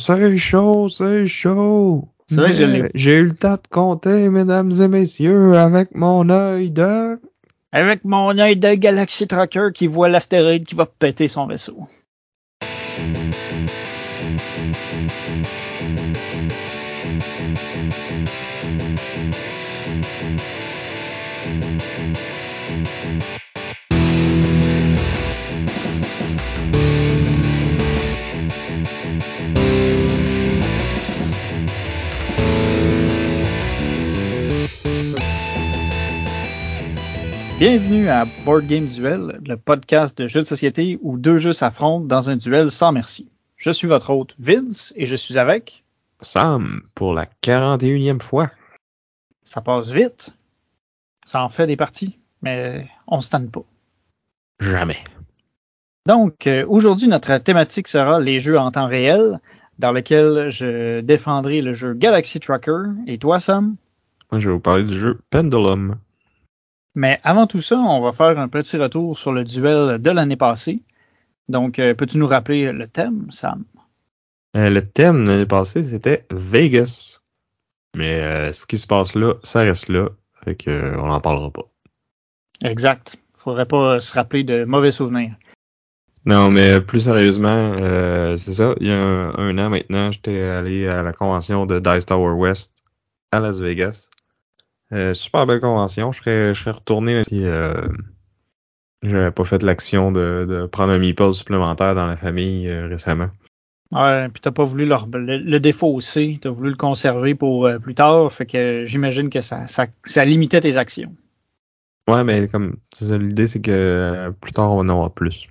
C'est chaud, c'est chaud. C'est vrai que J'ai eu le temps de compter, mesdames et messieurs, avec mon œil de... Avec mon œil de Galaxy Tracker qui voit l'astéroïde qui va péter son vaisseau. Bienvenue à Board Game Duel, le podcast de jeux de société où deux jeux s'affrontent dans un duel sans merci. Je suis votre hôte Vince et je suis avec. Sam, pour la 41e fois. Ça passe vite. Ça en fait des parties, mais on se tanne pas. Jamais. Donc, euh, aujourd'hui, notre thématique sera les jeux en temps réel, dans lequel je défendrai le jeu Galaxy Tracker. Et toi, Sam? Moi, je vais vous parler du jeu Pendulum. Mais avant tout ça, on va faire un petit retour sur le duel de l'année passée. Donc, euh, peux-tu nous rappeler le thème, Sam? Euh, le thème de l'année passée, c'était Vegas. Mais euh, ce qui se passe là, ça reste là. Fait que, euh, on n'en parlera pas. Exact. Faudrait pas se rappeler de mauvais souvenirs. Non, mais plus sérieusement, c'est ça. Il y a un, un an maintenant, j'étais allé à la convention de Dice Tower West à Las Vegas. Euh, super belle convention. Je serais, je serais retourné si euh, j'avais pas fait l'action de, de prendre un meeple supplémentaire dans la famille euh, récemment. Ouais, puis t'as pas voulu le, le, le défausser, t'as voulu le conserver pour euh, plus tard, fait que j'imagine que ça, ça, ça limitait tes actions. Ouais, mais comme l'idée, c'est que euh, plus tard, on en aura plus.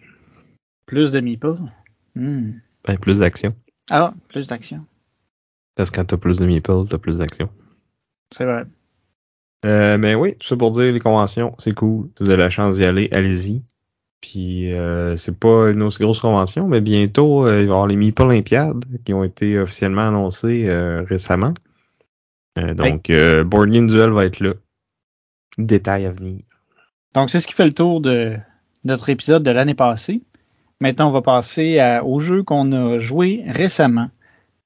Plus de meeples. Hmm. Ben, plus d'actions. Ah, plus d'actions. Parce que quand t'as plus de meeples, t'as plus d'actions. C'est vrai. Euh, mais oui, tout ça pour dire, les conventions, c'est cool. Si vous avez la chance d'y aller, allez-y. Puis euh, c'est pas une aussi grosse convention, mais bientôt, euh, il va y avoir les Meeple Olympiades qui ont été officiellement annoncées euh, récemment. Donc, euh, Board Game Duel va être là. Détail à venir. Donc, c'est ce qui fait le tour de notre épisode de l'année passée. Maintenant, on va passer à- au jeu qu'on a joué récemment.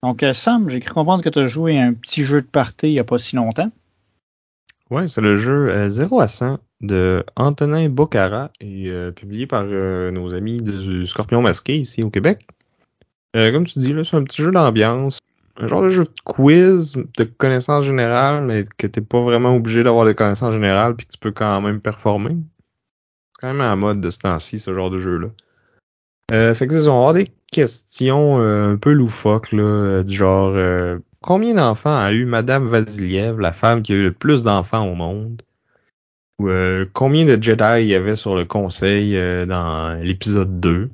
Donc, Sam, j'ai cru comprendre que tu as joué à un petit jeu de party il n'y a pas si longtemps. Ouais, c'est le jeu euh, 0 à 100 de Antonin Bocara et euh, publié par euh, nos amis du Scorpion Masqué ici au Québec. Euh, comme tu dis, là, c'est un petit jeu d'ambiance. Un genre de jeu de quiz, de connaissances générales, mais que t'es pas vraiment obligé d'avoir des connaissances générales puis que tu peux quand même performer. C'est quand même la mode de ce temps-ci, ce genre de jeu-là. Euh, fait que c'est ça, on va avoir des questions euh, un peu loufoques, là, euh, du genre euh, combien d'enfants a eu Madame Vasiliev, la femme qui a eu le plus d'enfants au monde? Ou euh, combien de Jedi il y avait sur le conseil euh, dans l'épisode 2?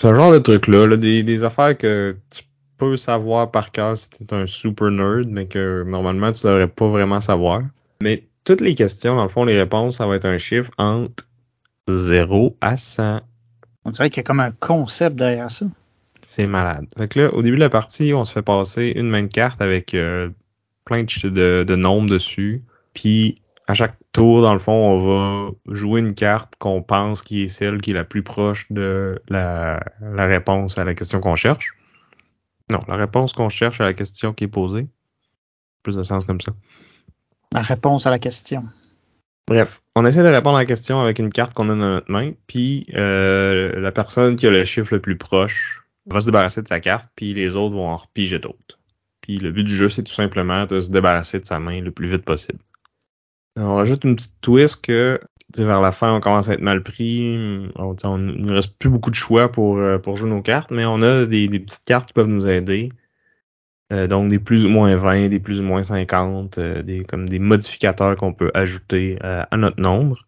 C'est un genre de truc-là, là, des, affaires que tu peux savoir par cœur si t'es un super nerd, mais que normalement tu devrais pas vraiment savoir. Mais toutes les questions, dans le fond, les réponses, ça va être un chiffre entre 0 à 100. On dirait qu'il y a comme un concept derrière ça. C'est malade. Fait que là, au début de la partie, on se fait passer une main de carte avec euh, plein de, de, de nombres dessus. Puis à chaque tour, dans le fond, on va jouer une carte qu'on pense qui est celle qui est la plus proche de la, la réponse à la question qu'on cherche. Non, la réponse qu'on cherche à la question qui est posée. Plus de sens comme ça. La réponse à la question. Bref, on essaie de répondre à la question avec une carte qu'on a dans notre main, puis euh, la personne qui a le chiffre le plus proche va se débarrasser de sa carte, puis les autres vont en repiger d'autres. Puis le but du jeu, c'est tout simplement de se débarrasser de sa main le plus vite possible. On rajoute une petite twist que vers la fin, on commence à être mal pris. On, on- ne reste plus beaucoup de choix pour, euh, pour jouer nos cartes, mais on a des, des petites cartes qui peuvent nous aider. Euh, donc des plus ou moins 20, des plus ou moins 50, euh, des comme des modificateurs qu'on peut ajouter euh, à notre nombre.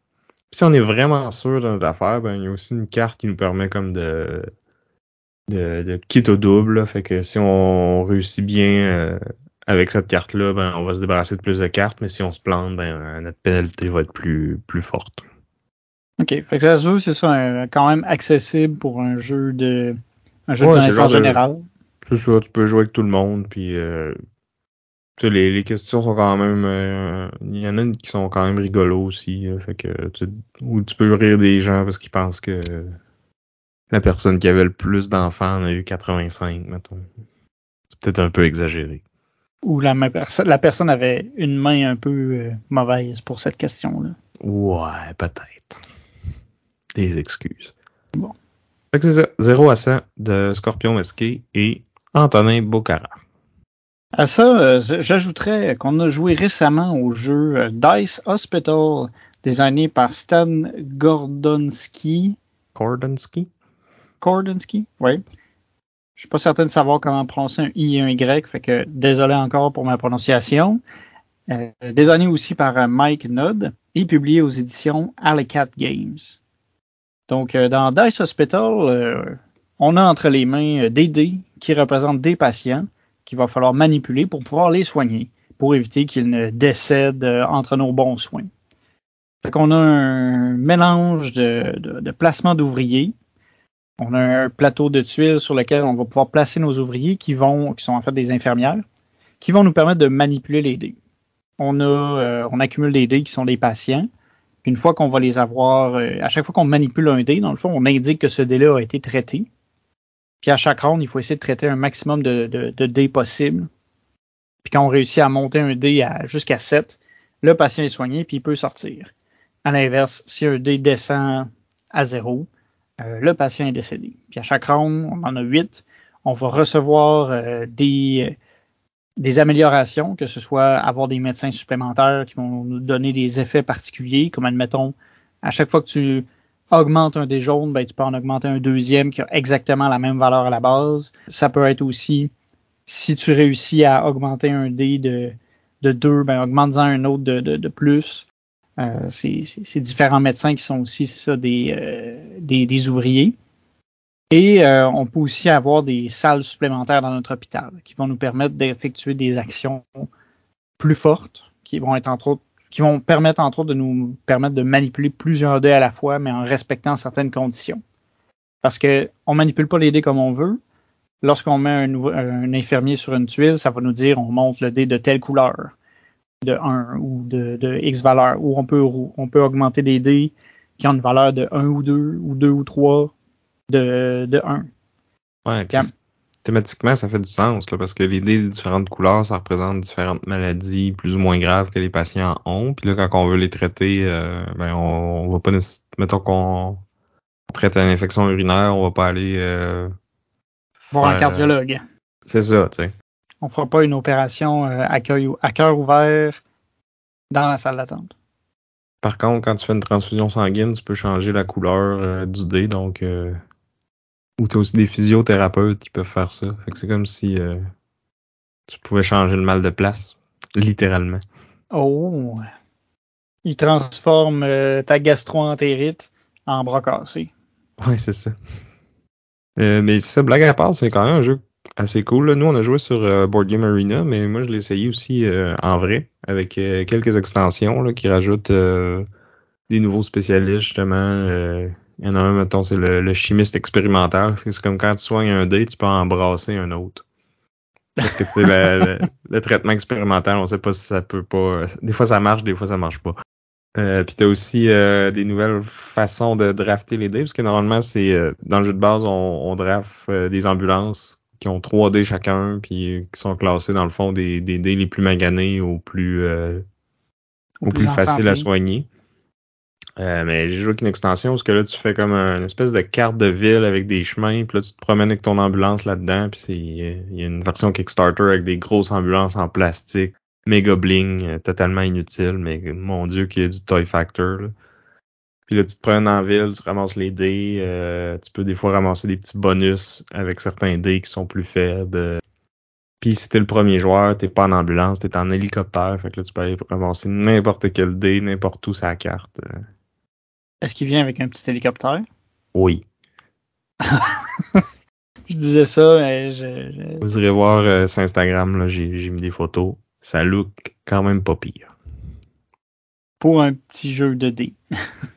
Si on est vraiment sûr de notre affaire, ben il y a aussi une carte qui nous permet comme de de, de kit au double. là. Fait que si on réussit bien euh, avec cette carte-là, ben on va se débarrasser de plus de cartes, mais si on se plante, ben euh, notre pénalité va être plus plus forte. OK. Fait que ça se joue, c'est ça, un- quand même accessible pour un jeu de un jeu Ouais, de de- générale. C'est ça, tu peux jouer avec tout le monde, puis euh, tu sais, les, les questions sont quand même, euh, il y en a une qui sont quand même rigolos aussi, là, fait que tu, ou tu peux rire des gens parce qu'ils pensent que la personne qui avait le plus d'enfants en a eu 85, mettons. peut-être un peu exagéré. Ou la, la personne avait une main un peu euh, mauvaise pour cette question-là. Ouais, peut-être. Des excuses. Bon. Fait que c'est ça. 0 à 100 de Scorpion Masqué et Antonin Bocara. À ça, euh, j'ajouterais qu'on a joué récemment au jeu euh, Dice Hospital, designé par Stan Gordonsky. Gordonsky? Gordonsky, oui. Je suis pas certain de savoir comment prononcer un I et un Y, fait que désolé encore pour ma prononciation. Euh, designé aussi par euh, Mike Nudd et publié aux éditions Alleycat Games. Donc, euh, dans Dice Hospital, on a entre les mains des dés qui représentent des patients qu'il va falloir manipuler pour pouvoir les soigner, pour éviter qu'ils ne décèdent entre nos bons soins. Fait qu'on a un mélange de, de, de placement d'ouvriers on a un plateau de tuiles sur lequel on va pouvoir placer nos ouvriers qui vont, qui sont en fait des infirmières, qui vont nous permettre de manipuler les dés. On a, euh, on accumule des dés qui sont des patients. une fois qu'on va les avoir, euh, à chaque fois qu'on manipule un dé, dans le fond, on indique que ce dé-là a été traité. Puis à chaque ronde, il faut essayer de traiter un maximum de, de, dés possible. Puis quand on réussit à monter un dé jusqu'à 7, le patient est soigné puis il peut sortir. À l'inverse, si un dé descend à 0, euh, le patient est décédé. Puis à chaque round, on en a huit. On va recevoir euh, des, des améliorations, que ce soit avoir des médecins supplémentaires qui vont nous donner des effets particuliers, comme admettons, à chaque fois que tu augmentes un des jaunes, ben, tu peux en augmenter un deuxième qui a exactement la même valeur à la base. Ça peut être aussi, si tu réussis à augmenter un dé de, de 2, ben, augmente-en un autre de, de plus. Euh, c'est différents médecins qui sont aussi euh, des, des, ouvriers. Et euh, on peut aussi avoir des salles supplémentaires dans notre hôpital qui vont nous permettre d'effectuer des actions plus fortes, qui vont être qui vont permettre entre autres de nous permettre de manipuler plusieurs dés à la fois, mais en respectant certaines conditions. Parce que on manipule pas les dés comme on veut. Lorsqu'on met un, un infirmier sur une tuile, ça va nous dire on monte le dé de telle couleur de 1 ou de, de, X valeur, ou on peut, on peut augmenter des dés qui ont une valeur de 1 ou 2, ou 2 ou 3 de, de 1. Ouais, thématiquement, ça fait du sens, là, parce que les dés de différentes couleurs, ça représente différentes maladies plus ou moins graves que les patients ont. Puis là, quand on veut les traiter, euh, ben, on, on va pas mettons qu'on traite une infection urinaire, on va pas aller euh, voir un cardiologue. C'est ça, tu sais. On fera pas une opération euh, à, cœur ouvert dans la salle d'attente. Par contre, quand tu fais une transfusion sanguine, tu peux changer la couleur euh, du dé, donc euh, ou tu as aussi des physiothérapeutes qui peuvent faire ça. Fait que c'est comme si tu pouvais changer le mal de place, littéralement. Oh! Il transforme ta gastroentérite en bras cassé. Ouais, c'est ça. mais ça, blague à part, c'est quand même un jeu assez cool. Nous, on a joué sur euh, Board Game Arena, mais moi, je l'ai essayé aussi euh, en vrai, avec euh, quelques extensions là, qui rajoutent des nouveaux spécialistes, justement. Il y en a un, mettons, c'est le, chimiste expérimental. C'est comme quand tu soignes un dé, tu peux embrasser un autre. Parce que, tu sais, le, le, traitement expérimental, on sait pas si ça peut pas... Des fois, ça marche, des fois, ça marche pas. Euh, puis t'as aussi des nouvelles façons de drafter les dés, parce que normalement, c'est dans le jeu de base, on, on draft des ambulances qui ont 3 dés chacun, puis qui sont classés dans le fond des, des dés les plus maganés au plus, euh, au, plus, facile à soigner. Euh, mais j'ai joué avec une extension parce que là, tu fais comme une espèce de carte de ville avec des chemins, puis là, tu te promènes avec ton ambulance là-dedans, puis c'est il y a une version Kickstarter avec des grosses ambulances en plastique, méga bling, euh, totalement inutile, mais mon dieu qu'il y a du toy factor. Là. Puis là, tu te prends en ville, tu ramasses les dés. Euh, tu peux des fois ramasser des petits bonus avec certains dés qui sont plus faibles. Puis si t'es le premier joueur, t'es pas en ambulance, t'es en hélicoptère. Fait que là, tu peux aller ramasser n'importe quel dé, n'importe où sa carte. Est-ce qu'il vient avec un petit hélicoptère? Oui. je disais ça, mais je, Vous irez voir euh, sur Instagram, là, j'ai, j'ai mis des photos. Ça look quand même pas pire. Pour un petit jeu de dés.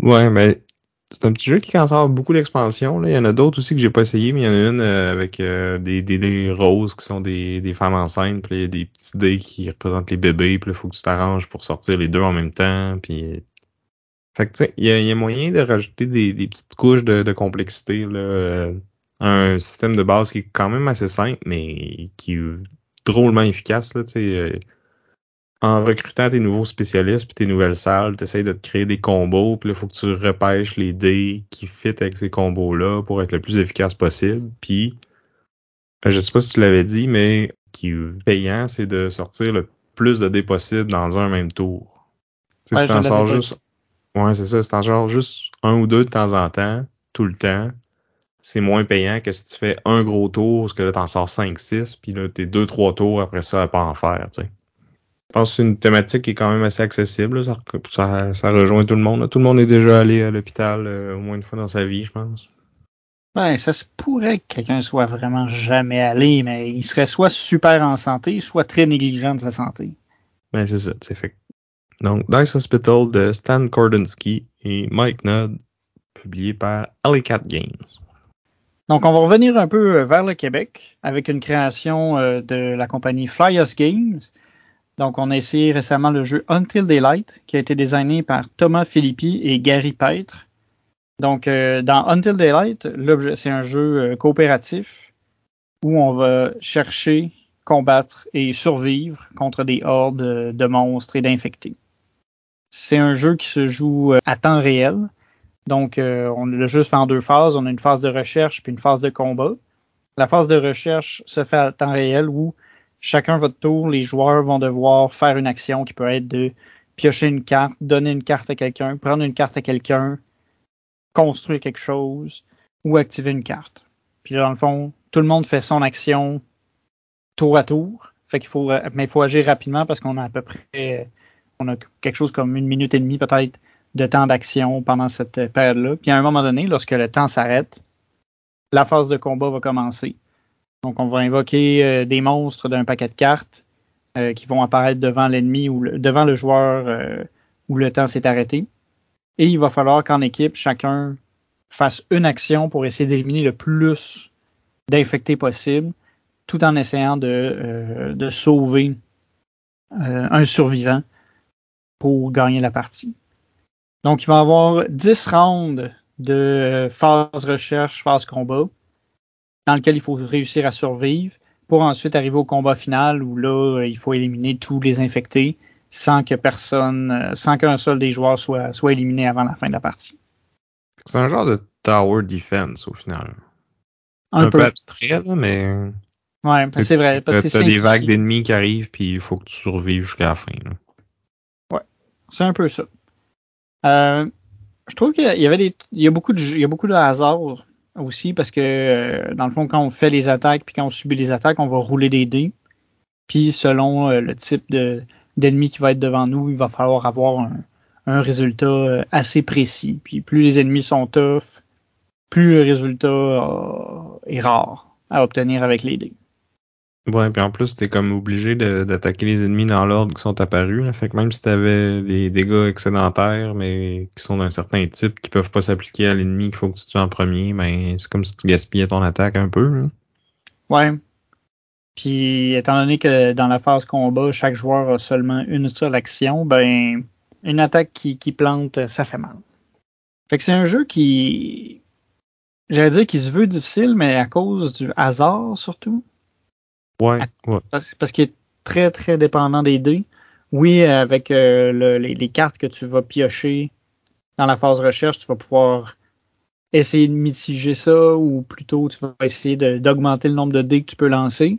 Ouais, mais c'est un petit jeu qui avoir beaucoup d'expansion. Il y en a d'autres aussi que j'ai pas essayé, mais il y en a une euh, avec euh, des, des, roses qui sont des, des femmes enceintes. Puis il y a des petits dés qui représentent les bébés. Puis il faut que tu t'arranges pour sortir les deux en même temps. Puis fait que tu sais, il y a, y a, moyen de rajouter des, des petites couches de, de complexité là, euh, un système de base qui est quand même assez simple, mais qui est drôlement efficace. Là, sais en recrutant tes nouveaux spécialistes puis tes nouvelles salles, tu essaies de te créer des combos, puis là, il faut que tu repêches les dés qui fit avec ces combos-là pour être le plus efficace possible. Puis, je sais pas si tu l'avais dit, mais qui est payant, c'est de sortir le plus de dés possible dans un même tour. Ouais, si t'en sors juste. Ouais, c'est ça. Si t'en sors juste un ou deux de temps en temps, tout le temps, c'est moins payant que si tu fais un gros tour, parce que là, t'en sors 5-6, puis là, t'es deux, trois tours après ça à pas en faire, tu sais. Je pense que c'est une thématique qui est quand même assez accessible. là. Ça, ça, ça rejoint tout le monde. là. Tout le monde est déjà allé à l'hôpital euh, au moins une fois dans sa vie, je pense. Ben, ça se pourrait que quelqu'un soit vraiment jamais allé, mais il serait soit super en santé, soit très négligent de sa santé. Ben, c'est ça, sais. Fait. Donc, Dice Hospital de Stan Kordensky et Mike Nudd, publié par Alley Cat Games. Donc, on va revenir un peu euh, vers le Québec avec une création euh, de la compagnie Fly Us Games. Donc, on a essayé récemment le jeu Until Daylight, qui a été designé par Thomas Philippi et Gary Pêtre. Donc, euh, dans Until Daylight, c'est un jeu euh, coopératif où on va chercher, combattre et survivre contre des hordes euh, de monstres et d'infectés. C'est un jeu qui se joue à temps réel. Donc, on, le jeu se fait en deux phases. On a une phase de recherche puis une phase de combat. La phase de recherche se fait à temps réel où chacun votre tour, les joueurs vont devoir faire une action qui peut être de piocher une carte, donner une carte à quelqu'un, prendre une carte à quelqu'un, construire quelque chose ou activer une carte. Puis dans le fond, tout le monde fait son action tour à tour. Fait qu'il faut, mais il faut agir rapidement parce qu'on a à peu près, on a quelque chose comme une minute et demie peut-être de temps d'action pendant cette période-là. Puis à un moment donné, lorsque le temps s'arrête, la phase de combat va commencer. Donc on va invoquer euh, des monstres d'un paquet de cartes euh, qui vont apparaître devant l'ennemi ou devant le joueur euh, où le temps s'est arrêté. Et il va falloir qu'en équipe, chacun fasse une action pour essayer d'éliminer le plus d'infectés possible, tout en essayant de, de sauver un survivant pour gagner la partie. Donc, il va y avoir 10 rounds de phase recherche, phase combat, dans lequel il faut réussir à survivre pour ensuite arriver au combat final où là, euh, il faut éliminer tous les infectés sans que personne, euh, sans qu'un seul des joueurs soit, soit éliminé avant la fin de la partie. C'est un genre de tower defense au final. Un, Un, peu. peu abstrait, là, mais Ouais, c'est vrai. Parce que t'as c'est des vagues d'ennemis qui arrivent, puis il faut que tu survives jusqu'à la fin. là. C'est un peu ça. Euh, je trouve qu'il y avait des, il y a beaucoup de, il y a beaucoup de hasard aussi parce que euh, dans le fond, quand on fait les attaques puis quand on subit les attaques, on va rouler des dés. Puis selon euh, le type de d'ennemi qui va être devant nous, il va falloir avoir un, un résultat euh, assez précis. Puis plus les ennemis sont tough, plus le résultat euh, est rare à obtenir avec les dés. Ouais, puis en plus, t'es comme obligé d'attaquer les ennemis dans l'ordre qui sont apparus. Là. Fait que même si t'avais des dégâts excédentaires, mais qui sont d'un certain type, qui peuvent pas s'appliquer à l'ennemi qu'il faut que tu tues en premier, ben c'est comme si tu gaspillais ton attaque un peu. Là. Ouais. Puis, étant donné que dans la phase combat, chaque joueur a seulement une seule action, ben, une attaque qui, qui plante, ça fait mal. Fait que c'est un jeu qui, j'allais dire qu'il se veut difficile, mais à cause du hasard surtout, Ouais, ouais. parce, parce qu'il est très très dépendant des dés. Oui, avec euh, le- les, les cartes que tu vas piocher dans la phase recherche, tu vas pouvoir essayer de mitiger ça, ou plutôt tu vas essayer d'augmenter le nombre de dés que tu peux lancer.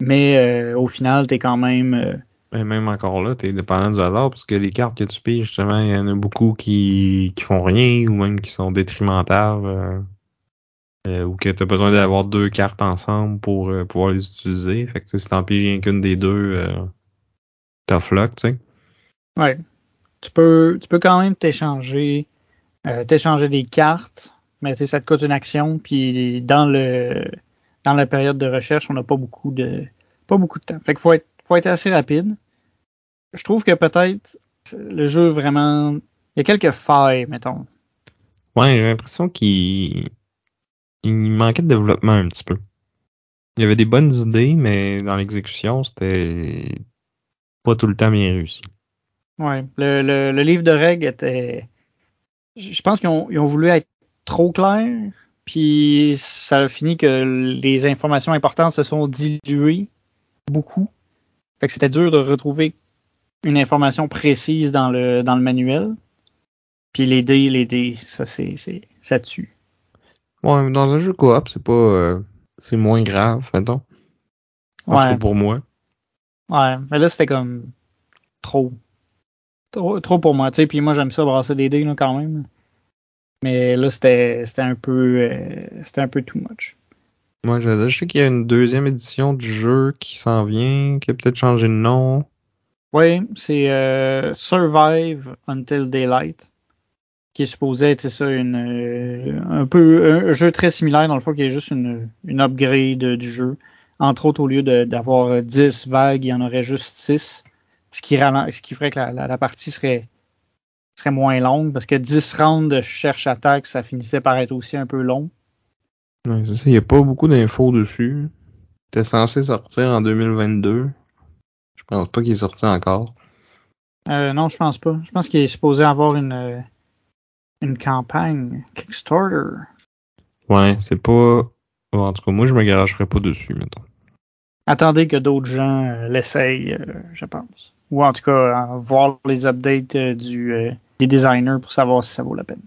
Mais euh, au final, tu es quand même. euh, Ben, même encore là, t'es dépendant du hasard, parce que les cartes que tu piges, justement, il y en a beaucoup qui, qui font rien, ou même qui sont détrimentales, euh, ou que t'as besoin d'avoir deux cartes ensemble pour euh, pouvoir les utiliser. Fait que tu si t'en piges rien qu'une des deux, euh, tough luck, tu sais. ouais. Tu peux, tu peux quand même t'échanger euh, t'échanger des cartes, mais tu sais, ça te coûte une action. Puis dans le dans la période de recherche, on n'a pas beaucoup de pas beaucoup de temps. Fait qu'il faut être, faut être assez rapide. Je trouve que peut-être le jeu vraiment. Il y a quelques failles, mettons. Ouais, j'ai l'impression qu'il il manquait de développement un petit peu. Il y avait des bonnes idées, mais dans l'exécution, c'était pas tout le temps bien réussi. Ouais. Le, le, livre de règles était. Je pense qu'ils ont, ont voulu être trop clairs, puis ça a fini que les informations importantes se sont diluées beaucoup. Fait que c'était dur de retrouver une information précise dans le, dans le manuel. Puis les dés, les dés, ça c'est ça tue. Ouais, dans un jeu coop, c'est pas euh, c'est moins grave, mettons. En cas, Ouais, pour moi. ouais, mais là c'était comme trop. Trop, trop pour moi, tu sais, puis moi j'aime ça brasser des dés là, quand même. Mais là c'était c'était un peu euh, c'était un peu too much. Moi, je, je sais qu'il y a une deuxième édition du jeu qui s'en vient, qui a peut-être changé de nom. Oui, c'est euh, Survive Until Daylight, qui est supposé être, ça, une, euh, un peu un jeu très similaire dans le fond, qui est juste une, une upgrade du jeu. Entre autres, au lieu d'avoir 10 vagues, il y en aurait juste 6, ce qui, ralen- ce qui ferait que la, la, la partie serait, serait moins longue, parce que 10 rounds de cherche-attaque, ça finissait par être aussi un peu long. Ouais, c'est ça, il n'y a pas beaucoup d'infos dessus. C'était censé sortir en 2022. Je pense pas qu'il est sorti encore. Euh, non, je pense pas. Je pense qu'il est supposé avoir une, euh, une campagne Kickstarter. Ouais, c'est pas. en tout cas, moi, je me garagerais pas dessus, mettons. Attendez que d'autres gens euh, l'essayent, euh, je pense. Ou en tout cas, euh, voir les updates du, des designers pour savoir si ça vaut la peine.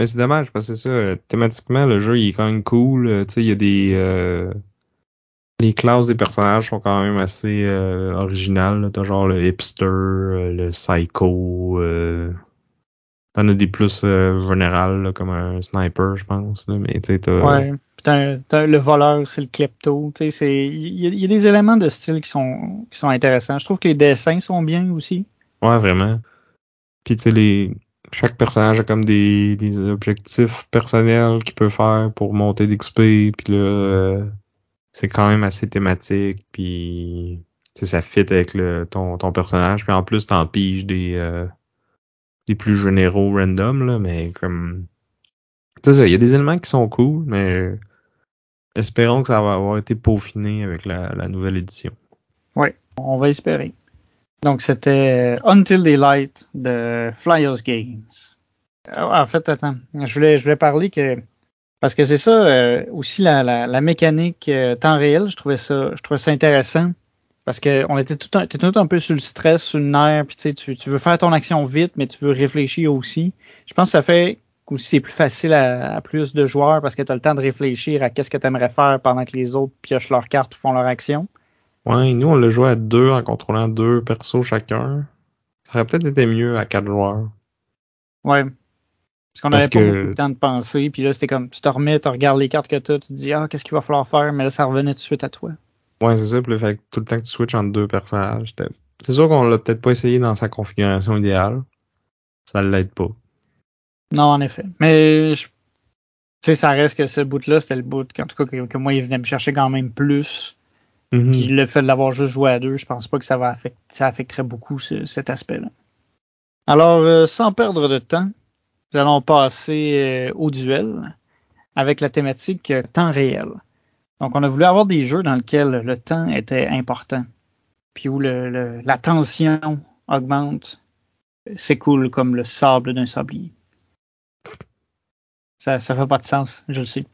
Mais c'est dommage parce que c'est ça, thématiquement, le jeu il est quand même cool. Tu sais, il y a des. les classes des personnages sont quand même assez originales. T'as genre le hipster, le psycho. T'en as des plus euh, vulnérables, là, comme un sniper, je pense. là, Mais t'as- Ouais. Puis t'as- t'as le voleur, c'est le klepto. Il y, y a des éléments de style qui sont, qui sont intéressants. Je trouve que les dessins sont bien aussi. Ouais, vraiment. Puis tu sais, les. Chaque personnage a comme des, des objectifs personnels qu'il peut faire pour monter d'XP. Puis là, euh, c'est quand même assez thématique. Puis ça fit avec le, ton, ton personnage. Puis en plus, t'en piges des, euh, des plus généraux random, là, mais comme. C'est ça, il y a des éléments qui sont cool, mais espérons que ça va avoir été peaufiné avec la, nouvelle édition. On va espérer. Donc, c'était euh, Until Daylight de Flyers Games. Euh, En fait, attends, je voulais, je voulais parler que parce que c'est ça euh, aussi la, la, mécanique euh, temps réel. Je trouvais ça, je trouvais ça intéressant parce que on était tout, un, t'es tout un peu sur le stress, sur le nerf, puis tu, sais, tu veux faire ton action vite, mais tu veux réfléchir aussi. Je pense que ça fait aussi c'est plus facile à, à plus de joueurs parce que tu as le temps de réfléchir à qu'est-ce que tu aimerais faire pendant que les autres piochent leurs cartes ou font leur action. Ouais, nous on l'a joué à deux en contrôlant deux persos chacun. Ça aurait peut-être été mieux à quatre joueurs. Ouais. Parce qu'on n'avait pas que- beaucoup de temps de penser, puis là, c'était comme, tu te remets, tu regardes les cartes que tu as, tu te dis, ah, qu'est-ce qu'il va falloir faire, mais là, ça revenait tout de suite à toi. Ouais, c'est ça, puis le fait que tout le temps que tu switches entre deux personnages. C'est sûr qu'on l'a peut-être pas essayé dans sa configuration idéale. Ça l'aide pas. Non, en effet. Mais, je- tu sais, ça reste que ce bout-là, c'était le bout, en tout cas, que, que moi, il venait me chercher quand même plus. Mhm. Puis le fait de l'avoir juste joué à deux, je pense pas que ça va affecter, ça affecterait beaucoup ce- cet aspect-là. Alors, euh, sans perdre de temps, nous allons passer euh, au duel avec la thématique euh, temps réel. Donc, on a voulu avoir des jeux dans lesquels le temps était important, puis où le, le- la tension augmente, s'écoule comme le sable d'un sablier. Ça, ça fait pas de sens, je le sais.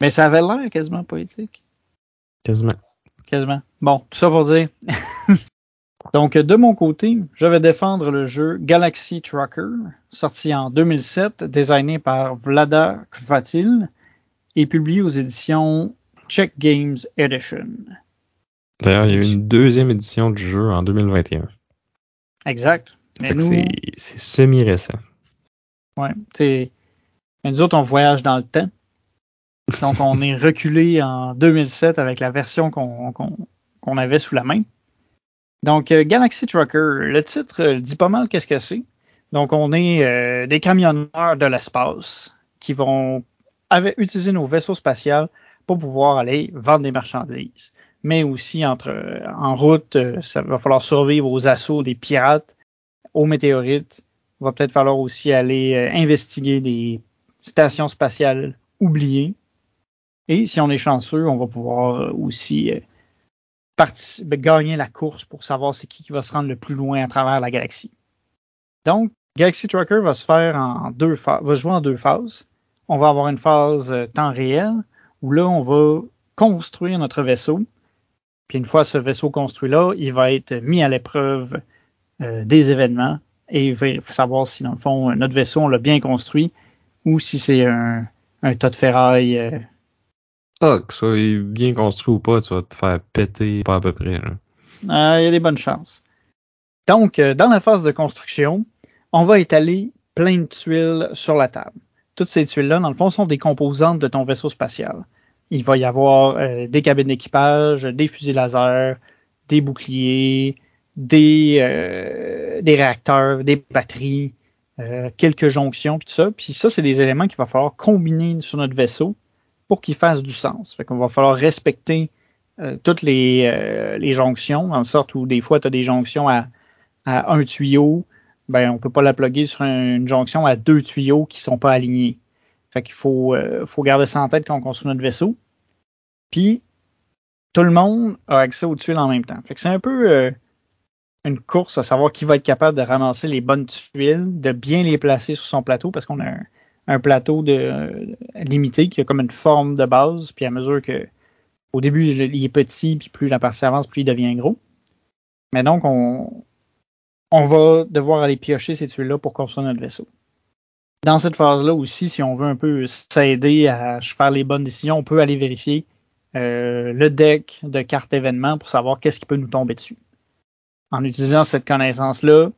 Mais ça avait l'air quasiment poétique. Quasiment. Quasiment. Bon, tout ça pour dire. Donc, de mon côté, je vais défendre le jeu Galaxy Trucker, sorti en 2007, designé par Vlada Kvatil et publié aux éditions Czech Games Edition. D'ailleurs, il y a eu une deuxième édition du jeu en 2021. Exact. Mais nous, c'est semi-récent. ouais, t'sais, mais nous autres, on voyage dans le temps. Donc, on est reculé en 2007 avec la version qu'on avait sous la main. Donc, euh, Galaxy Trucker, le titre euh, dit pas mal qu'est-ce que c'est. Donc, on est euh, des camionneurs de l'espace qui vont avec, utiliser nos vaisseaux spatials pour pouvoir aller vendre des marchandises. Mais aussi entre en route, euh, ça va falloir survivre aux assauts des pirates, aux météorites. Il va peut-être falloir aussi aller euh, investiguer des stations spatiales oubliées. Et si on est chanceux, on va pouvoir euh, aussi ben, gagner la course pour savoir c'est qui qui va se rendre le plus loin à travers la galaxie. Donc, Galaxy Trucker va se faire en deux va jouer en deux phases. On va avoir une phase euh, temps réel où là, on va construire notre vaisseau. Puis une fois ce vaisseau construit-là, il va être mis à l'épreuve euh, des événements et il faut savoir si, dans le fond, notre vaisseau, on l'a bien construit ou si c'est un, un, tas de ferraille. Euh... Ah, que soit bien construit ou pas, tu vas te faire péter pas à peu près. Ah, il y a des bonnes chances. Donc, dans la phase de construction, on va étaler plein de tuiles sur la table. Toutes ces tuiles-là, dans le fond, sont des composantes de ton vaisseau spatial. Il va y avoir euh, des cabines d'équipage, des fusils laser, des boucliers, des, euh, réacteurs, des batteries, euh, quelques jonctions, puis tout ça. Puis ça, c'est des éléments qu'il va falloir combiner sur notre vaisseau pour qu'il fasse du sens. Fait qu'on va falloir respecter toutes les, jonctions, en sorte où des fois, tu as des jonctions à, un tuyau, ben on peut pas la plugger sur une jonction à deux tuyaux qui sont pas alignés. Fait qu'il faut, euh, faut garder ça en tête quand on construit notre vaisseau. Puis, tout le monde a accès aux tuiles en même temps. C'est un peu une course à savoir qui va être capable de ramasser les bonnes tuiles, de bien les placer sur son plateau, parce qu'on a un, un plateau de, euh, limité qui a comme une forme de base, puis à mesure que au début il est petit, puis plus la partie avance, plus il devient gros. Mais donc on, on va devoir aller piocher ces tuiles-là pour construire notre vaisseau. Dans cette phase-là aussi, si on veut un peu s'aider à faire les bonnes décisions, on peut aller vérifier euh, le deck de cartes événements pour savoir qu'est-ce qui peut nous tomber dessus en utilisant cette connaissance-là,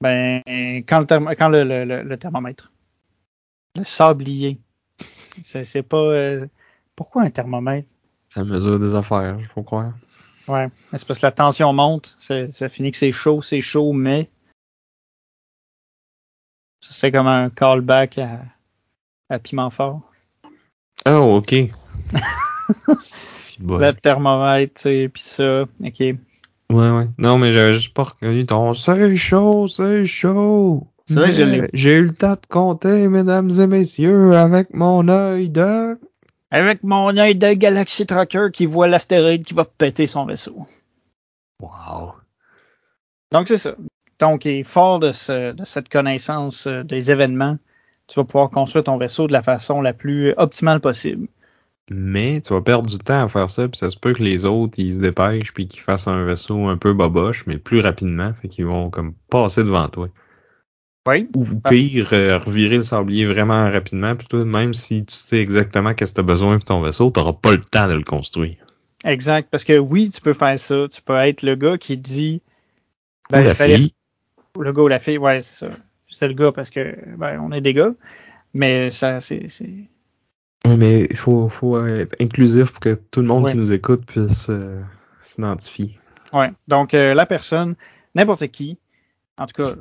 ben, quand le, thermomètre, le sablier, c'est pas. Euh, pourquoi un thermomètre? Ça mesure des affaires, je croire. Ouais, c'est parce que la tension monte, ça finit que c'est chaud, c'est chaud, mais. Ça serait comme un callback à, à Piment Fort. Oh, ok. si le thermomètre, tu sais, pis ça, ok. Ouais, ouais. Non, mais j'avais juste pas reconnu ton c'est chaud, c'est chaud. C'est vrai que j'ai eu le temps de compter, mesdames et messieurs, avec mon œil de. Avec mon œil de Galaxy Tracker qui voit l'astéroïde qui va péter son vaisseau. Wow. Donc, c'est ça. Donc, fort de, ce, de cette connaissance euh, des événements, tu vas pouvoir construire ton vaisseau de la façon la plus optimale possible. Mais tu vas perdre du temps à faire ça, puis ça se peut que les autres, ils se dépêchent, puis qu'ils fassent un vaisseau un peu boboche, mais plus rapidement, fait qu'ils vont comme passer devant toi. Oui. Ou pire, euh, revirer le sablier vraiment rapidement, puis toi, même si tu sais exactement qu'est-ce que tu as besoin pour ton vaisseau, tu n'auras pas le temps de le construire. Exact, parce que oui, tu peux faire ça. Tu peux être le gars qui dit... Ben, ou la fille. Le gars ou la fille, ouais, c'est ça. C'est le gars parce que ben, on est des gars. Mais ça, c'est mais il faut, faut être inclusif pour que tout le monde qui nous écoute puisse euh, s'identifier. Oui. Donc, euh, la personne, n'importe qui, en tout cas,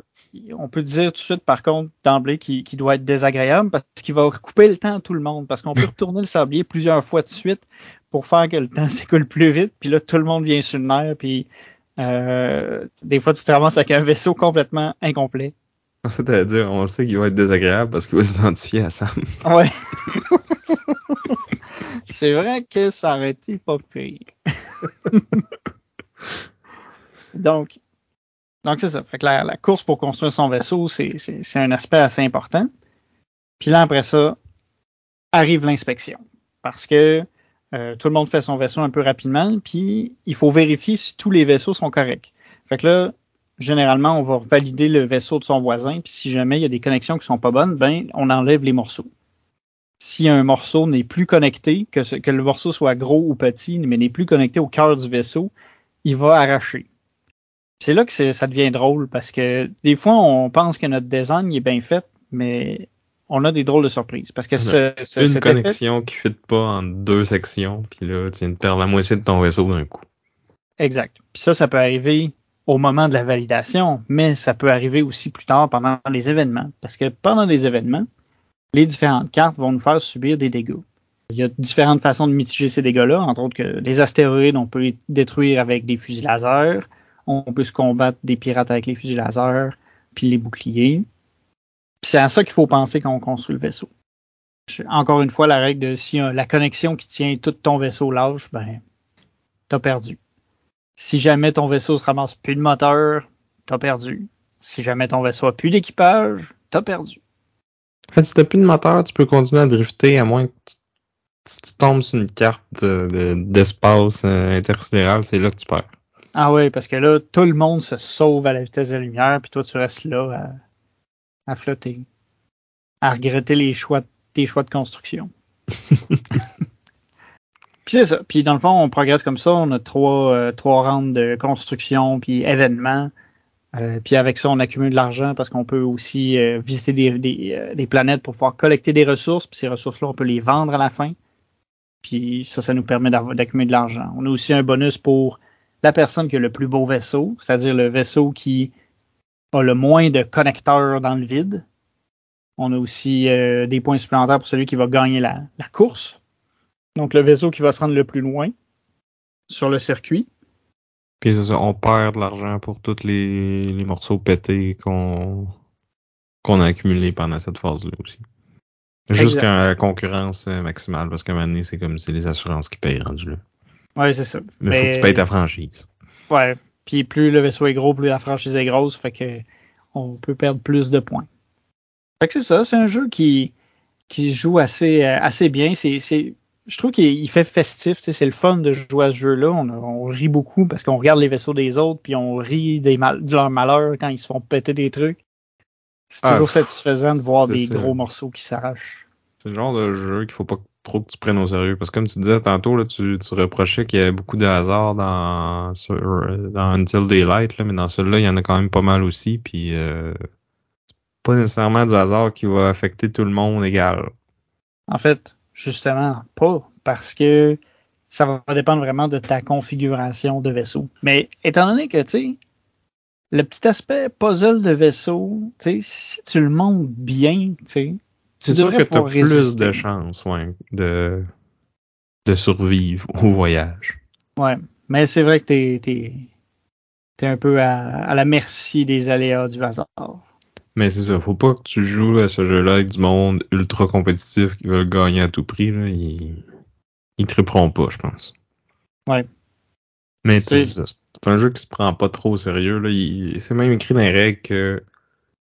on peut dire tout de suite, par contre, d'emblée, qui, qui doit être désagréable parce qu'il va couper le temps à tout le monde. Parce qu'on peut retourner le sablier plusieurs fois de suite pour faire que le temps s'écoule plus vite. Puis là, tout le monde vient sur le nerf. Puis euh, des fois, tu te ramasses avec un vaisseau complètement incomplet. C'est-à-dire, on sait qu'il va être désagréable parce qu'il va s'identifier à Sam. Ouais. c'est vrai que ça aurait été pas pire. donc, donc c'est ça. Fait que la, course pour construire son vaisseau, c'est un aspect assez important. Puis là, après ça, arrive l'inspection. Parce que euh, tout le monde fait son vaisseau un peu rapidement, puis il faut vérifier si tous les vaisseaux sont corrects. Fait que là, généralement, on va valider le vaisseau de son voisin, puis si jamais il y a des connexions qui sont pas bonnes, ben on enlève les morceaux si un morceau n'est plus connecté, que, que, le morceau soit gros ou petit, mais n'est plus connecté au cœur du vaisseau, il va arracher. C'est là que ça devient drôle parce que des fois on pense que notre design est bien fait, mais on a des drôles de surprises parce que c'est une connexion qui ne fit pas en deux sections, puis là tu viens de perdre la moitié de ton vaisseau d'un coup. Exact. Puis ça, ça peut arriver au moment de la validation, mais ça peut arriver aussi plus tard pendant les événements, parce que pendant les événements, les différentes cartes vont nous faire subir des dégâts. Il y a différentes façons de mitiger ces dégâts-là, entre autres que les astéroïdes, on peut les détruire avec des fusils laser, on peut se combattre des pirates avec les fusils laser, puis les boucliers. C'est à ça qu'il faut penser quand on construit le vaisseau. Encore une fois, la règle de si la connexion qui tient tout ton vaisseau lâche, ben, t'as perdu. Si jamais ton vaisseau se ramasse plus de moteur, t'as perdu. si jamais ton vaisseau a plus d'équipage, t'as perdu. En fait, si t'as plus de moteur, tu peux continuer à drifter à moins que tu, si tu tombes sur une carte de- de- d'espace euh, intersidéral, c'est là que tu perds. Ah oui, parce que là, tout le monde se sauve à la vitesse de la lumière, puis toi, tu restes là à, à flotter. À regretter les choix, tes choix de construction. puis c'est ça. Puis dans le fond, on progresse comme ça. On a trois, euh, trois rounds de construction, puis événements. Euh, puis avec ça, on accumule de l'argent parce qu'on peut aussi euh, visiter des, des, euh, des planètes pour pouvoir collecter des ressources. Puis ces ressources-là, on peut les vendre à la fin. Puis ça, ça nous permet d'accumuler de l'argent. On a aussi un bonus pour la personne qui a le plus beau vaisseau, c'est-à-dire le vaisseau qui a le moins de connecteurs dans le vide. On a aussi euh, des points supplémentaires pour celui qui va gagner la, la course. Donc le vaisseau qui va se rendre le plus loin sur le circuit. Puis c'est ça, on perd de l'argent pour tous les, les morceaux pétés qu'on qu'on a accumulés pendant cette phase-là aussi. Jusqu'à la concurrence maximale, parce qu'à un moment donné, c'est comme c'est les assurances qui payent rendu là. Ouais, c'est ça. Mais faut que tu payes ta franchise. Ouais. Puis plus le vaisseau est gros, plus la franchise est grosse, fait que on peut perdre plus de points. Fait que c'est ça, c'est un jeu qui qui joue assez euh, assez bien. C'est c'est je trouve qu'il il fait festif, c'est le fun de jouer à ce jeu-là. On, rit beaucoup parce qu'on regarde les vaisseaux des autres, puis on rit des mal, de leur malheur quand ils se font péter des trucs. C'est Ah, toujours satisfaisant de voir des ça. gros morceaux qui s'arrachent. C'est le genre de jeu qu'il faut pas trop que tu prennes au sérieux. Parce que comme tu disais tantôt, là, tu, tu reprochais qu'il y avait beaucoup de hasard dans, dans Until Daylight, là, mais dans celui-là, il y en a quand même pas mal aussi. Puis euh, c'est pas nécessairement du hasard qui va affecter tout le monde égal. En fait, justement, pas, parce que ça va dépendre vraiment de ta configuration de vaisseau. Mais étant donné que, tu sais, le petit aspect puzzle de vaisseau, tu sais, si tu le montes bien, tu sais, C'est sûr que tu as pouvoir plus résister. de chances ouais, de, de survivre au voyage. Ouais, mais c'est vrai que t'es, t'es, t'es un peu à, à la merci des aléas du hasard. Mais c'est ça, faut pas que tu joues à ce jeu-là avec du monde ultra compétitif qui veulent gagner à tout prix. Là. Ils, ils triperont pas, je pense. Ouais. Mais tu C'est- un jeu qui se prend pas trop au sérieux. Là. Il- c'est même écrit dans les règles que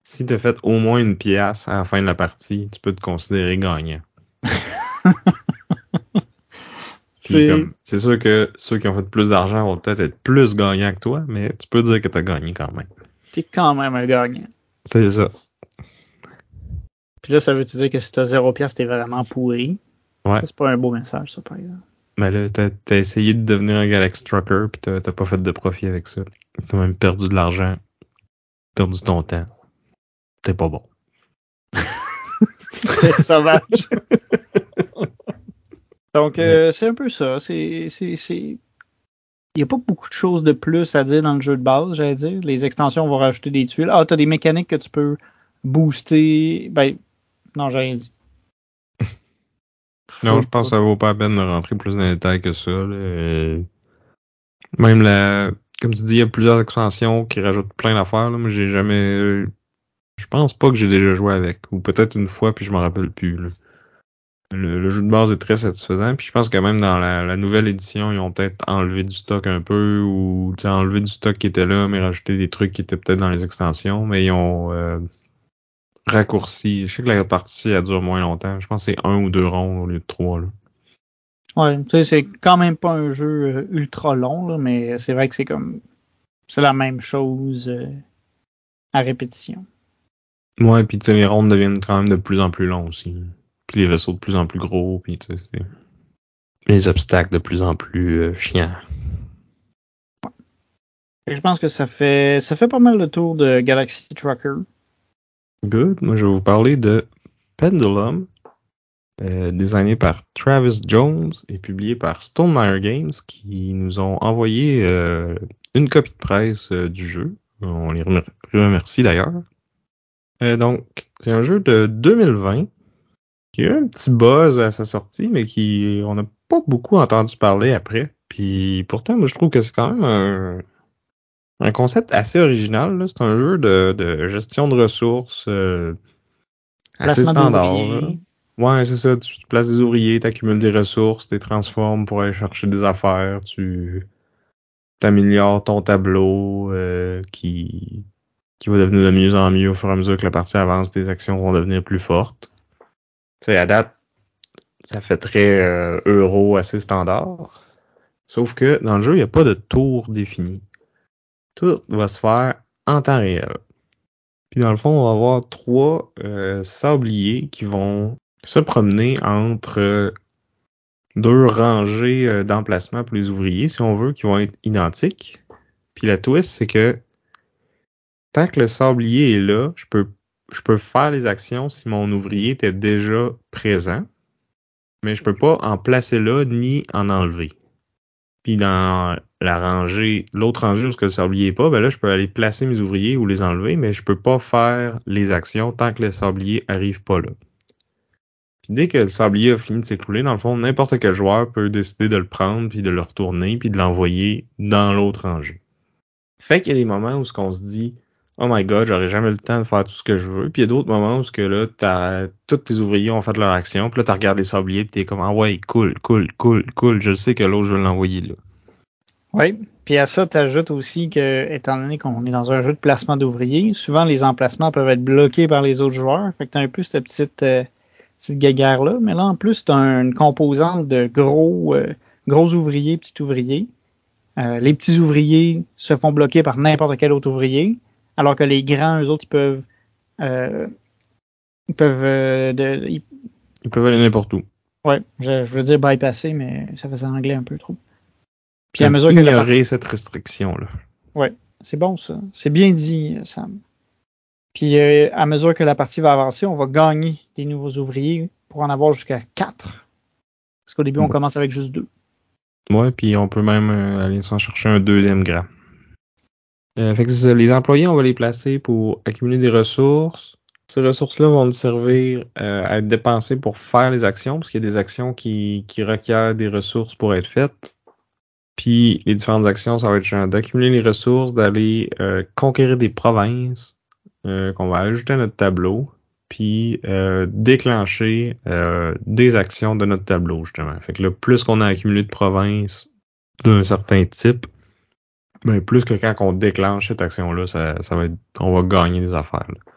si t'as fait au moins une pièce à la fin de la partie, tu peux te considérer gagnant. C'est- sûr que ceux qui ont fait plus d'argent vont peut-être être plus gagnants que toi, mais tu peux dire que t'as gagné quand même. T'es quand même un gagnant. C'est ça. Puis là, ça veut dire que si t'as zéro pièce, t'es vraiment pourri? Ouais. C'est pas un beau message, ça, par exemple. Mais là, t'as as essayé de devenir un Galaxy Trucker, puis t'as pas fait de profit avec ça. T'as même perdu de l'argent, perdu ton temps. T'es pas bon. C'est sauvage. Donc, euh, c'est un peu ça. C'est. Il n'y a pas beaucoup de choses de plus à dire dans le jeu de base, j'allais dire. Les extensions vont rajouter des tuiles. Ah, t'as des mécaniques que tu peux booster. Ben, non, j'ai rien dit. Non, je pense que ça vaut pas la peine de rentrer plus dans les détails que ça. là. Euh, Même la, comme tu dis, il y a plusieurs extensions qui rajoutent plein d'affaires. Moi, j'ai jamais, pense pas que j'ai déjà joué avec, ou peut-être une fois puis je m'en rappelle plus. Le, jeu de base est très satisfaisant, puis je pense que même dans la, nouvelle édition, ils ont peut-être enlevé du stock un peu, ou enlevé du stock qui était là, mais rajouté des trucs qui étaient peut-être dans les extensions, mais ils ont euh, raccourci. Je sais que la partie elle dure moins longtemps. Je pense que c'est un ou deux ronds au lieu de trois. Là. Ouais, tu sais, c'est quand même pas un jeu euh, ultra long, là, mais c'est vrai que c'est comme. C'est la même chose euh, à répétition. Ouais, puis tu sais, les rondes deviennent quand même de plus en plus longs aussi. Puis les vaisseaux de plus en plus gros, puis tu sais, c'est les obstacles de plus en plus euh, chiants. Je pense que ça fait ça fait pas mal le tour de Galaxy Trucker. Good. Moi, je vais vous parler de Pendulum, euh, designé par Travis Jones et publié par Stonemaier Games, qui nous ont envoyé euh, une copie de presse euh, du jeu. On les remer- remercie d'ailleurs. Euh, donc, c'est un jeu de 2020 qui a eu un petit buzz à sa sortie, mais qui on n'a pas beaucoup entendu parler après. Puis pourtant, moi, je trouve que c'est quand même un, un concept assez original. là. C'est un jeu de, de gestion de ressources euh, assez standard. Ouais, c'est ça. Tu places des ouvriers, tu accumules des ressources, tu les transformes pour aller chercher des affaires, tu t'améliores ton tableau euh, qui qui va devenir de mieux en mieux au fur et à mesure que la partie avance, tes actions vont devenir plus fortes. Tu sais, à date, ça fait très euh, euro assez standard. Sauf que dans le jeu, il n'y a pas de tour défini. Tout va se faire en temps réel. Puis dans le fond, on va avoir trois euh, sabliers qui vont se promener entre deux rangées euh, d'emplacements pour les ouvriers, si on veut, qui vont être identiques. Puis la twist, c'est que tant que le sablier est là, je peux, je peux faire les actions si mon ouvrier était déjà présent, mais je peux pas en placer là ni en enlever. Puis dans la rangée, l'autre rangée où le sablier est pas, ben là, je peux aller placer mes ouvriers ou les enlever, mais je peux pas faire les actions tant que le sablier arrive pas là. Puis dès que le sablier a fini de s'écouler, dans le fond, n'importe quel joueur peut décider de le prendre, puis de le retourner, puis de l'envoyer dans l'autre rangée. Fait qu'il y a des moments où ce qu'on se dit, oh my god, j'aurais jamais le temps de faire tout ce que je veux. Puis il y a d'autres moments où ce que là, t'as, tous tes ouvriers ont fait leur action, puis là, tu regardes les sabliers, puis t'es comme, ah ouais, cool, cool, cool, cool, je sais que l'autre, je vais l'envoyer là. Oui, puis à ça, tu ajoutes aussi que, étant donné qu'on est dans un jeu de placement d'ouvriers, souvent les emplacements peuvent être bloqués par les autres joueurs. Fait que tu as un peu cette petite, euh, petite guéguerre-là. Mais là, en plus, tu as une composante de gros, euh, gros ouvriers, petits ouvriers. Euh, les petits ouvriers se font bloquer par n'importe quel autre ouvrier. Alors que les grands, eux autres, ils peuvent. Euh, ils peuvent. Euh, de, ils... ils... peuvent aller n'importe où. Ouais, je, je, veux dire bypasser, mais ça faisait anglais un peu trop. Puis à mesure que cette restriction-là. Ouais, c'est bon ça. C'est bien dit, Sam. Puis euh, à mesure que la partie va avancer, on va gagner des nouveaux ouvriers pour en avoir jusqu'à 4. Parce qu'au début, on commence avec juste 2. Ouais, puis on peut même aller s'en chercher un deuxième grand. Euh, fait que ça, les employés, on va les placer pour accumuler des ressources. Ces ressources-là vont nous servir euh, à être dépensées pour faire les actions, parce qu'il y a des actions qui, qui requièrent des ressources pour être faites. Puis les différentes actions, ça va être genre d'accumuler les ressources, d'aller euh, conquérir des provinces euh, qu'on va ajouter à notre tableau, puis euh, déclencher euh, des actions de notre tableau, justement. Fait que là, plus qu'on a accumulé de provinces d'un certain type, ben, plus que quand on déclenche cette action-là, ça, ça va être, on va gagner des affaires. Là,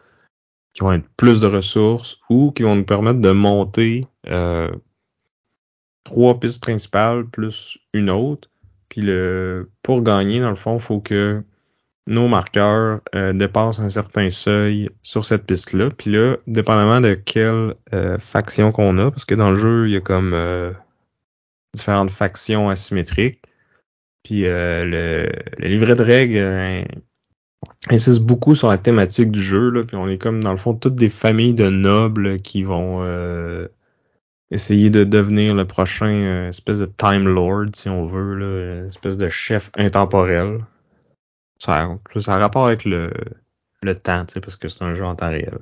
qui vont être plus de ressources ou qui vont nous permettre de monter euh, trois pistes principales plus une autre. Puis le pour gagner, dans le fond, il faut que nos marqueurs euh, dépassent un certain seuil sur cette piste-là. Puis là, dépendamment de quelle euh, faction qu'on a, parce que dans le jeu, il y a comme euh, différentes factions asymétriques. Puis euh, le, le, livret de règles euh, insiste beaucoup sur la thématique du jeu. Là, puis on est comme dans le fond toutes des familles de nobles qui vont euh, essayer de devenir le prochain euh, espèce de Time Lord, si on veut, là, espèce de chef intemporel. Ça, ça a rapport avec le, le temps, parce que c'est un jeu en temps réel.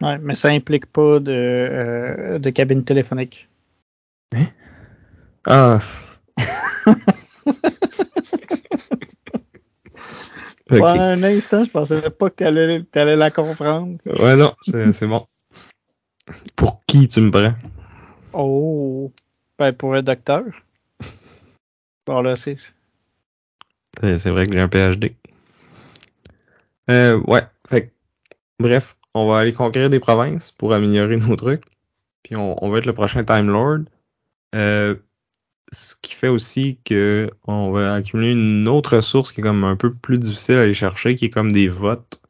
Ouais, mais ça implique pas de, euh, de cabine téléphonique. Hein? Ah. Okay. Pour un instant, je pensais pas que t'allais, allais la comprendre. Ouais, non, c'est bon. Pour qui tu me prends? Oh, ben pour un docteur. Bon, là, c'est... C'est vrai que j'ai un PhD. Euh, ouais, fait bref, on va aller conquérir des provinces pour améliorer nos trucs. Puis on, on va être le prochain Time Lord. Euh, ce qui fait aussi que on va accumuler une autre ressource qui est comme un peu plus difficile à aller chercher, qui est comme des votes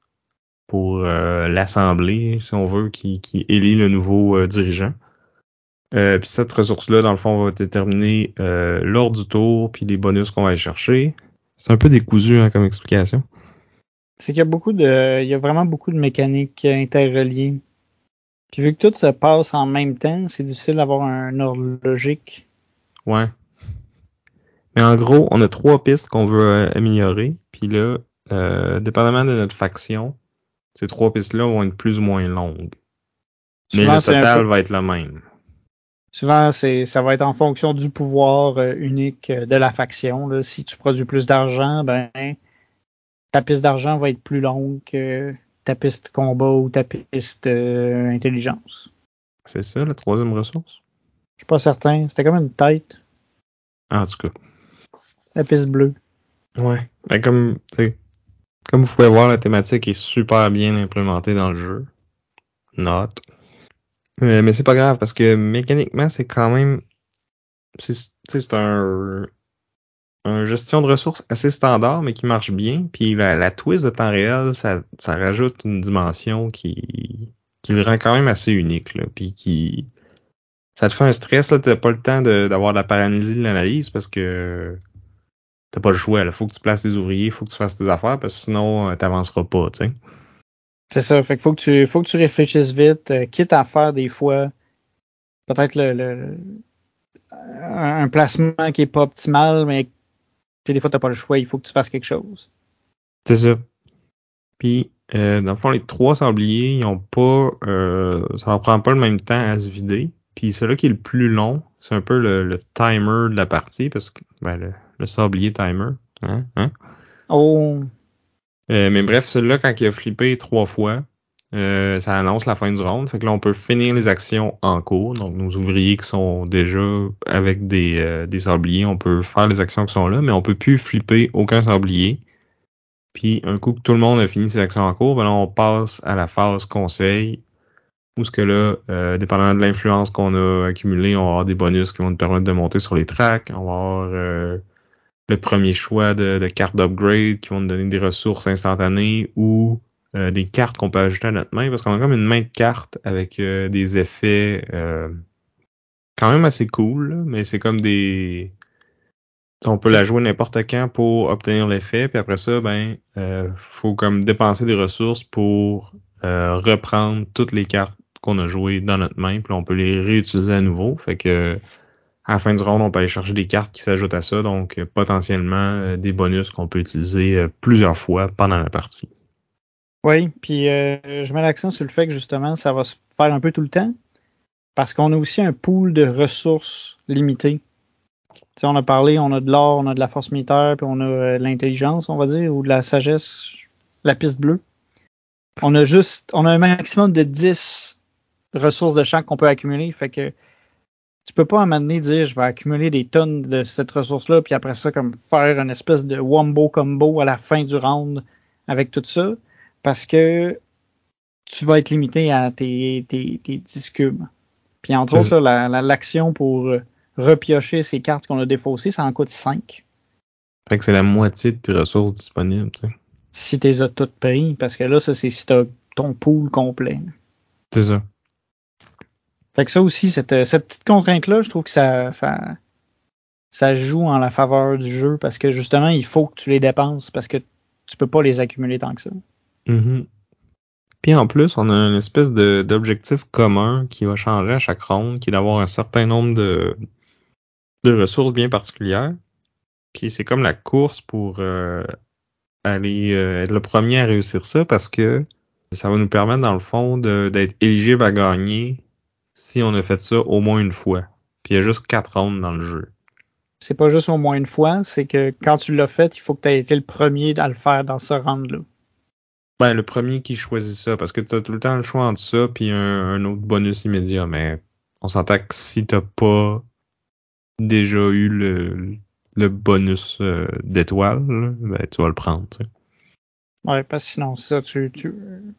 pour euh, l'Assemblée, si on veut, qui, élit le nouveau euh, dirigeant. Euh, puis cette ressource-là, dans le fond, va déterminer euh, l'ordre du tour, puis les bonus qu'on va aller chercher. C'est un peu décousu hein, comme explication. C'est qu'il y a beaucoup de. Il y a vraiment beaucoup de mécaniques interreliées. Puis vu que tout se passe en même temps, c'est difficile d'avoir un ordre logique. Ouais. Mais en gros, on a trois pistes qu'on veut euh, améliorer. Puis là, euh, dépendamment de notre faction, ces trois pistes-là vont être plus ou moins longues. Souvent, Mais le total peu... va être le même. Souvent, c'est ça va être en fonction du pouvoir euh, unique de la faction. Là. Si tu produis plus d'argent, ben ta piste d'argent va être plus longue que ta piste combat ou ta piste intelligence. C'est ça, la troisième ressource? Je suis pas certain. C'était comme une tête. Ah, en tout cas. La piste bleue. Ouais. Ben comme, tu sais, Comme vous pouvez voir, la thématique est super bien implémentée dans le jeu. Note. Euh, mais c'est pas grave parce que mécaniquement, c'est quand même. C'est un, un gestion de ressources assez standard, mais qui marche bien. Puis la, la twist de temps réel, ça, ça rajoute une dimension qui, qui le rend quand même assez unique. Là, puis qui. Ça te fait un stress, là, t'as pas le temps d'avoir de, la paralysie de l'analyse parce que t'as pas le choix. Il faut que tu places des ouvriers, faut que tu fasses tes affaires, parce que sinon, euh, t'avanceras pas, tu sais. C'est ça. Fait qu'il faut que tu faut que tu réfléchisses vite, euh, quitte à faire des fois peut-être le, le, un placement qui est pas optimal, mais des fois t'as pas le choix, il faut que tu fasses quelque chose. C'est ça. Puis euh, dans le fond, les trois sabliers, ils ont pas euh, ça leur prend pas le même temps à se vider. Puis celui qui est le plus long, c'est un peu le, le, timer de la partie, parce que ben, le, le sablier timer. Hein? Hein? Oh. Euh, mais bref, celui-là, quand il a flippé trois fois, euh, ça annonce la fin du round. Fait que là, on peut finir les actions en cours. Donc, nos ouvriers qui sont déjà avec des, euh, des sabliers, on peut faire les actions qui sont là, mais on peut plus flipper aucun sablier. Puis, un coup que tout le monde a fini ses actions en cours, ben là, on passe à la phase conseil. Où ce que là, euh, dépendamment de l'influence qu'on a accumulée, on va avoir des bonus qui vont nous permettre de monter sur les tracks. On va avoir euh, le premier choix de, cartes d'upgrade qui vont nous donner des ressources instantanées ou euh, des cartes qu'on peut ajouter à notre main parce qu'on a comme une main de cartes avec euh, des effets quand même assez cool, mais c'est comme des on peut la jouer n'importe quand pour obtenir l'effet, puis après ça, ben, faut comme dépenser des ressources pour reprendre toutes les cartes qu'on a jouées dans notre main, puis on peut les réutiliser à nouveau. Fait que à la fin du round, on peut aller chercher des cartes qui s'ajoutent à ça, donc potentiellement des bonus qu'on peut utiliser plusieurs fois pendant la partie. Oui, puis euh, je mets l'accent sur le fait que justement, ça va se faire un peu tout le temps, parce qu'on a aussi un pool de ressources limitées. Tu sais, on a parlé, on a de l'or, on a de la force militaire, puis on a euh, l'intelligence, on va dire, ou de la sagesse, la piste bleue. On a juste, on a un maximum de 10 ressources de champ qu'on peut accumuler, fait que tu peux pas à un moment donné dire je vais accumuler des tonnes de cette ressource-là, puis après ça, comme faire une espèce de wombo combo à la fin du round avec tout ça parce que tu vas être limité à tes, tes, tes 10 cubes. Puis entre autres, l'action la, pour euh, repiocher ces cartes qu'on a défaussées, ça en coûte 5. Fait que c'est la moitié de tes ressources disponibles, tu sais. Si t'es as toutes pris, parce que là, ça, c'est si t'as ton pool complet. C'est ça. Fait que ça aussi, cette, cette petite contrainte-là, je trouve que ça, ça, ça joue en la faveur du jeu parce que justement, il faut que tu les dépenses parce que tu peux pas les accumuler tant que ça. Mm-hmm. Puis en plus, on a une espèce d'objectif commun qui va changer à chaque ronde, qui est d'avoir un certain nombre de, de ressources bien particulières. Puis c'est comme la course pour euh, aller euh, être le premier à réussir ça parce que ça va nous permettre, dans le fond, d'être éligible à gagner si on a fait ça au moins une fois. Puis il y a juste quatre rondes dans le jeu. C'est pas juste au moins une fois, c'est que quand tu l'as fait, il faut que tu aies été le premier à le faire dans ce round-là. Ben, le premier qui choisit ça, parce que tu as tout le temps le choix entre ça puis un, autre bonus immédiat, mais on s'entend que si t'as pas déjà eu le, le bonus euh, d'étoile, ben, tu vas le prendre, tu sais. Ouais, parce que sinon, ça, tu, tu,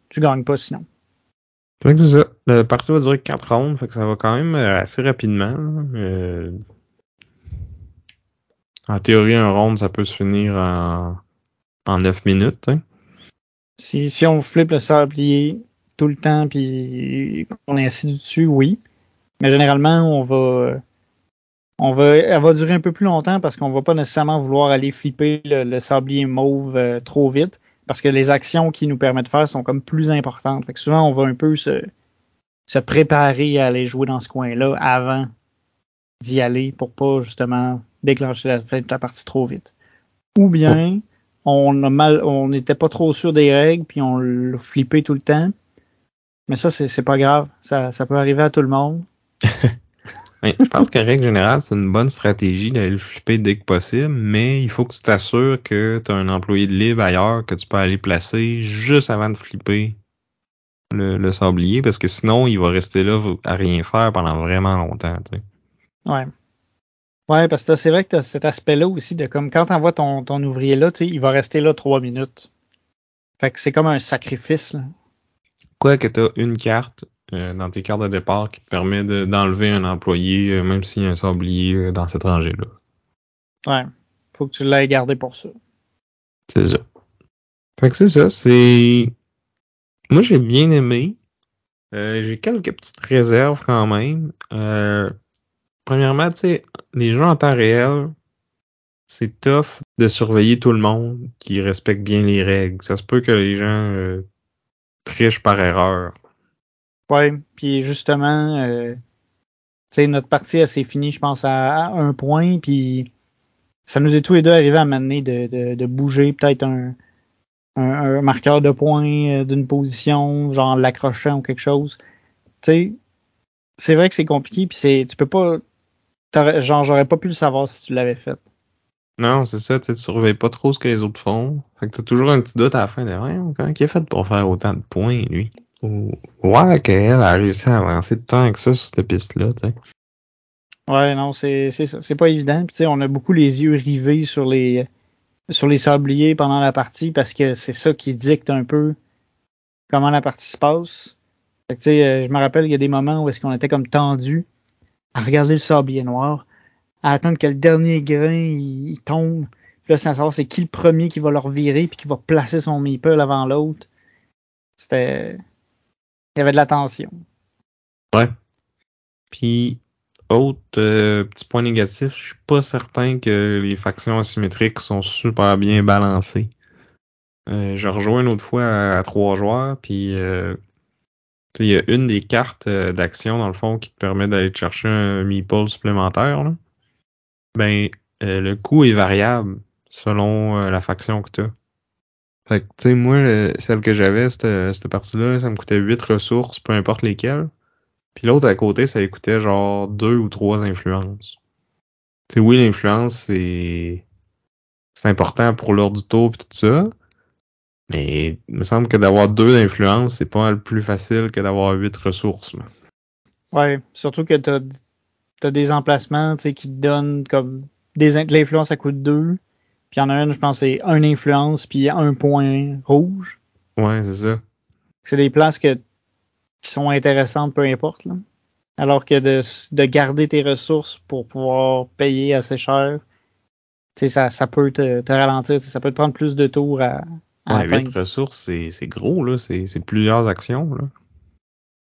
tu gagnes pas sinon. C'est ça. La partie va durer 4 rondes, fait que ça va quand même euh, assez rapidement. Euh, en théorie, un round, ça peut se finir en, en 9 minutes, hein. Si, si on flippe le sablier tout le temps puis qu'on est assis dessus, oui. Mais généralement, on va on va elle va durer un peu plus longtemps parce qu'on va pas nécessairement vouloir aller flipper le, sablier mauve euh, trop vite parce que les actions qui nous permettent de faire sont comme plus importantes. Fait que souvent on va un peu se, se préparer à aller jouer dans ce coin-là avant d'y aller pour pas justement déclencher la la partie trop vite. Ou bien on a mal, on n'était pas trop sûr des règles, puis on l'a flippé tout le temps. Mais ça, c'est pas grave. Ça, ça peut arriver à tout le monde. je pense qu'en règle générale, c'est une bonne stratégie d'aller le flipper dès que possible, mais il faut que tu t'assures que tu as un employé de libre ailleurs que tu peux aller placer juste avant de flipper le, le sablier, parce que sinon, il va rester là à rien faire pendant vraiment longtemps. Tu sais. Ouais. Ouais, parce que c'est vrai que tu as cet aspect-là aussi de comme quand tu envoies ton, ton ouvrier là, il va rester là trois minutes. Fait que c'est comme un sacrifice. Là. Quoi que tu as une carte euh, dans tes cartes de départ qui te permet d'enlever un employé, euh, même s'il y a un sablier euh, dans cette rangée-là. Ouais. Faut que tu l'aies gardé pour ça. C'est ça. Fait que c'est ça, c'est. Moi j'ai bien aimé. j'ai quelques petites réserves quand même. premièrement, tu sais, les jeux en temps réel, c'est tough de surveiller tout le monde qui respecte bien les règles. Ça se peut que les gens trichent par erreur. Ouais, puis justement, euh, notre partie, elle s'est finie, je pense, à, un point, puis ça nous est tous les deux arrivé à m'amener de, de, de, bouger peut-être un, un, marqueur de points euh, d'une position, genre l'accrochant ou quelque chose. Tu sais, c'est vrai que c'est compliqué, puis c'est, tu peux pas, genre, j'aurais pas pu le savoir si tu l'avais fait. Non, c'est ça, tu surveilles pas trop ce que les autres font. Fait que t'as toujours un petit doute à la fin de, ouais, comment il a fait pour faire autant de points, lui? Ouais, qu'elle a réussi à avancer temps que ça sur cette piste-là, tu. Ouais, non, c'est ça. C'est pas évident. Puis, on a beaucoup les yeux rivés sur les sur les sabliers pendant la partie parce que c'est ça qui dicte un peu comment la partie se passe. Fait que, euh, je me rappelle, il y a des moments où est-ce qu'on était comme tendu à regarder le sablier noir, à attendre que le dernier grain il, tombe. Puis là, sans savoir c'est qui le premier qui va leur virer puis qui va placer son meeple avant l'autre. C'était il y avait de la tension. Ouais. Puis, autre euh, petit point négatif, je suis pas certain que les factions asymétriques sont super bien balancées. Euh, je rejoins une autre fois à, trois joueurs, puis euh, il y a une des cartes d'action, dans le fond, qui te permet d'aller chercher un meeple supplémentaire. Ben, le coût est variable selon la faction que tu as. Fait que, tu sais, moi, celle que j'avais, cette, cette partie-là, ça me coûtait 8 ressources, peu importe lesquelles. Puis l'autre à côté, ça coûtait genre 2 ou 3 influences. Tu sais, oui, l'influence, c'est c'est important pour l'ordre du tour et tout ça. Mais il me semble que d'avoir deux influences, c'est pas le plus facile que d'avoir 8 ressources. Là. Ouais, surtout que t'as as des emplacements qui te donnent comme des l'influence à coûte 2. Puis il y en a une, je pense, c'est un influence, puis un point rouge. Ouais, c'est ça. C'est des places que, qui sont intéressantes, peu importe. Là. Alors que de, de garder tes ressources pour pouvoir payer assez cher, ça, ça peut te, te ralentir, ça peut te prendre plus de tours à, à ouais, 8 ressources, c'est gros, là. C'est plusieurs actions, là.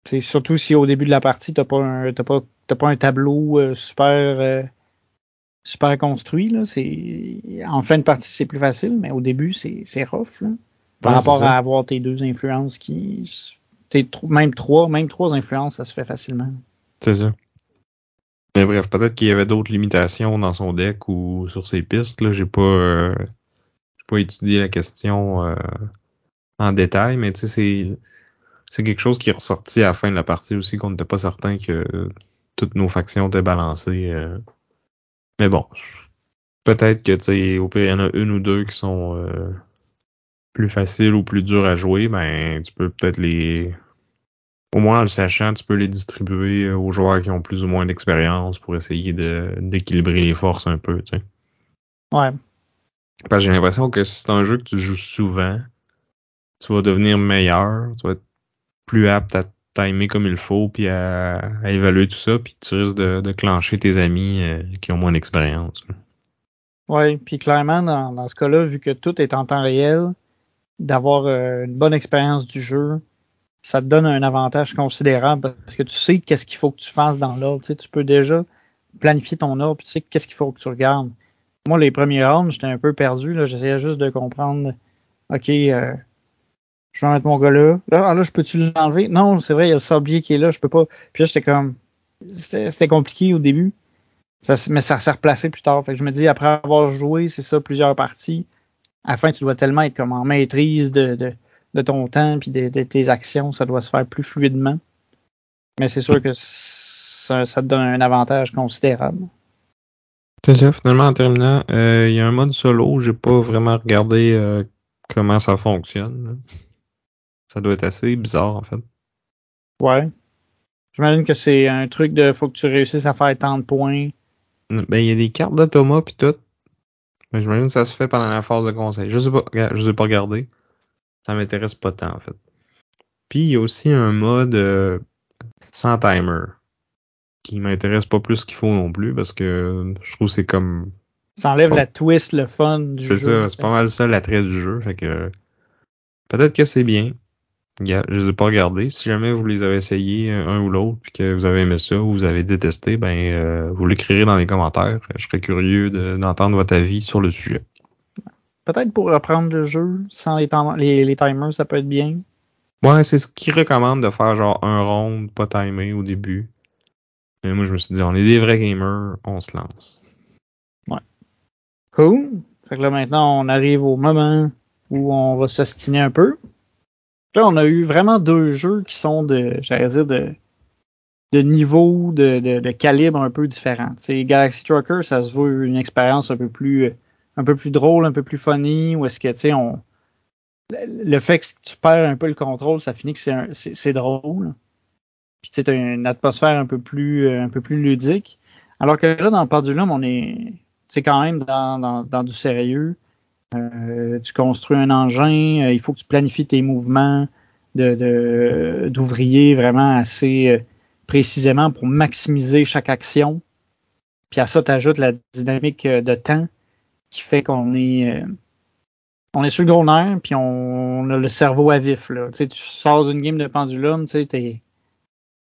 C'est surtout si au début de la partie, t'as pas un pas, pas un tableau euh, super euh, super construit. Là. C'est, en fin de partie, c'est plus facile, mais au début, c'est, c'est rough. Là, par rapport à avoir tes deux influences qui. même trois, même trois influences, ça se fait facilement. C'est ça. Mais bref, peut-être qu'il y avait d'autres limitations dans son deck ou sur ses pistes. Là, j'ai pas, euh, j'ai pas étudié la question euh, en détail, mais tu sais, c'est, c'est quelque chose qui est ressorti à la fin de la partie aussi, qu'on n'était pas certain que toutes nos factions étaient balancées. Mais bon, peut-être que, tu sais, au pire, il y en a une ou deux qui sont euh, plus faciles ou plus dures à jouer, ben, tu peux peut-être les... Au moins, en le sachant, tu peux les distribuer aux joueurs qui ont plus ou moins d'expérience pour essayer d'équilibrer les forces un peu, tu sais. Ouais. Parce que j'ai l'impression que si c'est un jeu que tu joues souvent, tu vas devenir meilleur, tu vas être plus apte à timer comme il faut, puis à, évaluer tout ça, puis tu risques de, de clencher tes amis euh, qui ont moins d'expérience. Oui, puis clairement, dans, ce cas-là, vu que tout est en temps réel, d'avoir euh, une bonne expérience du jeu, ça te donne un avantage considérable parce que tu sais qu'est-ce qu'il faut que tu fasses dans l'ordre. Tu, sais, tu peux déjà planifier ton ordre, puis tu sais qu'est-ce qu'il faut que tu regardes. Moi, les premiers rounds, j'étais un peu perdu. J'essayais juste de comprendre, OK, euh, je vais mettre mon gars là. Là, ah, là je peux-tu l'enlever? Non, c'est vrai, il y a le sablier qui est là, je peux pas. Puis là, j'étais comme. C'était compliqué au début. Mais ça s'est replacé plus tard. Fait que je me dis, après avoir joué, c'est ça, plusieurs parties, à la fin, tu dois tellement être comme en maîtrise de, de, de ton temps puis de, tes actions, ça doit se faire plus fluidement. Mais c'est sûr que ça, te donne un avantage considérable. C'est ça, finalement, en terminant, euh, il y a un mode solo, j'ai pas vraiment regardé euh, comment ça fonctionne. Ça doit être assez bizarre, en fait. Ouais. J'imagine que c'est un truc de faut que tu réussisses à faire tant de points. Ben, il y a des cartes d'automa puis tout. Mais j'imagine que ça se fait pendant la phase de conseil. Je sais pas, je sais pas regarder. ça m'intéresse pas tant en fait. Puis il y a aussi un mode euh, sans timer qui m'intéresse pas plus qu'il faut non plus parce que je trouve que c'est comme Ça enlève la twist, le fun du jeu. c'est ça, c'est pas mal ça l'attrait du jeu. Fait que peut-être que c'est bien. Je les ai pas regardés. Si jamais vous les avez essayés euh, un ou l'autre puis que vous avez aimé ça ou vous avez détesté, ben euh, vous l'écrirez dans les commentaires. Je serais curieux de- d'entendre votre avis sur le sujet. Peut-être pour reprendre le jeu sans les, tim- les, les timers, ça peut être bien. Ouais, c'est ce qu'ils recommandent de faire genre un round pas timé au début. Mais moi je me suis dit on est des vrais gamers, on se lance. Cool. Fait que là, maintenant, on arrive au moment où on va s'ostiner un peu. Là, on a eu vraiment deux jeux qui sont de, j'allais dire, de, de niveau, de, de, calibre un peu différent. Tu sais, Galaxy Trucker, ça se veut une expérience un peu plus, un peu plus drôle, un peu plus funny, où est-ce que, tu sais, on, le fait que tu perds un peu le contrôle, ça finit que c'est un- c'est drôle. Puis tu sais, une atmosphère un peu plus, un peu plus ludique. Alors que là, dans Pendulum, on est, c'est quand même dans, dans du sérieux. Euh, tu construis un engin, euh, il faut que tu planifies tes mouvements de, de- vraiment assez euh, précisément pour maximiser chaque action. Puis à ça, tu ajoutes la dynamique de temps qui fait qu'on est on est sur le gros nerf, puis on, a le cerveau à vif. Là. Tu sais, tu sors d'une game de pendulum, tu sais, t'es,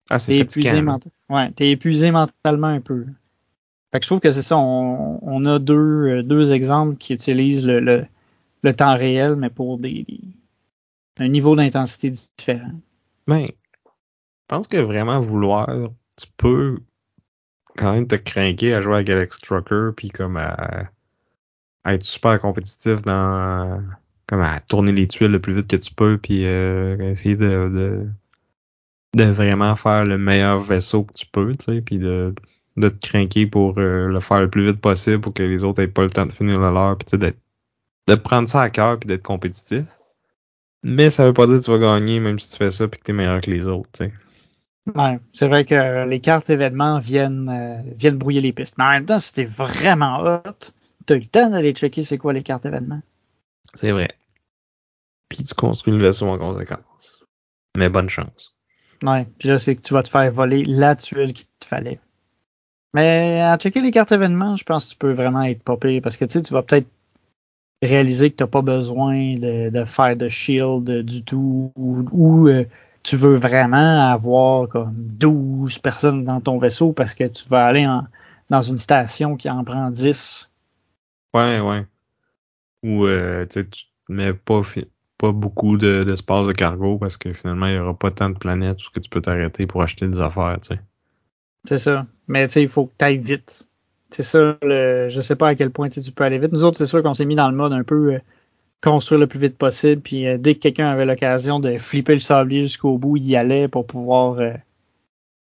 Ah, épuisé, menta- ouais, t'es épuisé mentalement un peu. Fait que je trouve que c'est ça, on, on a deux, euh, deux exemples qui utilisent le, le, le temps réel, mais pour des, des- un niveau d'intensité différent. Ben, je pense que vraiment vouloir, tu peux quand même te craquer à jouer à Galaxy Trucker puis comme à, être super compétitif dans comme à tourner les tuiles le plus vite que tu peux puis euh, essayer de, de de vraiment faire le meilleur vaisseau que tu peux, tu sais, puis de de te craquer pour euh, le faire le plus vite possible pour que les autres aient pas le temps de finir le leur puis tu de prendre ça à cœur puis d'être compétitif. Mais ça veut pas dire que tu vas gagner même si tu fais ça puis que t'es meilleur que les autres, tu. Ouais, c'est vrai que les cartes événements viennent, euh, viennent brouiller les pistes. Mais en même temps, si t'es vraiment hot, t'as eu le temps d'aller checker c'est quoi les cartes événements. C'est vrai. Puis tu construis le vaisseau en conséquence. Mais bonne chance. Ouais, puis là, c'est que tu vas te faire voler la tuile qu'il te fallait. Mais à checker les cartes événements, je pense que tu peux vraiment être popé parce que tu sais, tu vas peut-être réaliser que tu n'as pas besoin de, de faire de shield du tout ou, euh, tu veux vraiment avoir comme 12 personnes dans ton vaisseau parce que tu vas aller en- dans une station qui en prend 10. Ouais, ouais. Ou euh, tu mets pas, pas beaucoup de- d'espace de, cargo parce que finalement, il y aura pas tant de planètes où tu peux t'arrêter pour acheter des affaires, tu sais. C'est ça. Mais tu sais, il faut que tu ailles vite. C'est ça, le, je sais pas à quel point tu peux aller vite. Nous autres, c'est sûr qu'on s'est mis dans le mode un peu euh, construire le plus vite possible. Puis euh, dès que quelqu'un avait l'occasion de flipper le sablier jusqu'au bout, il y allait pour pouvoir euh,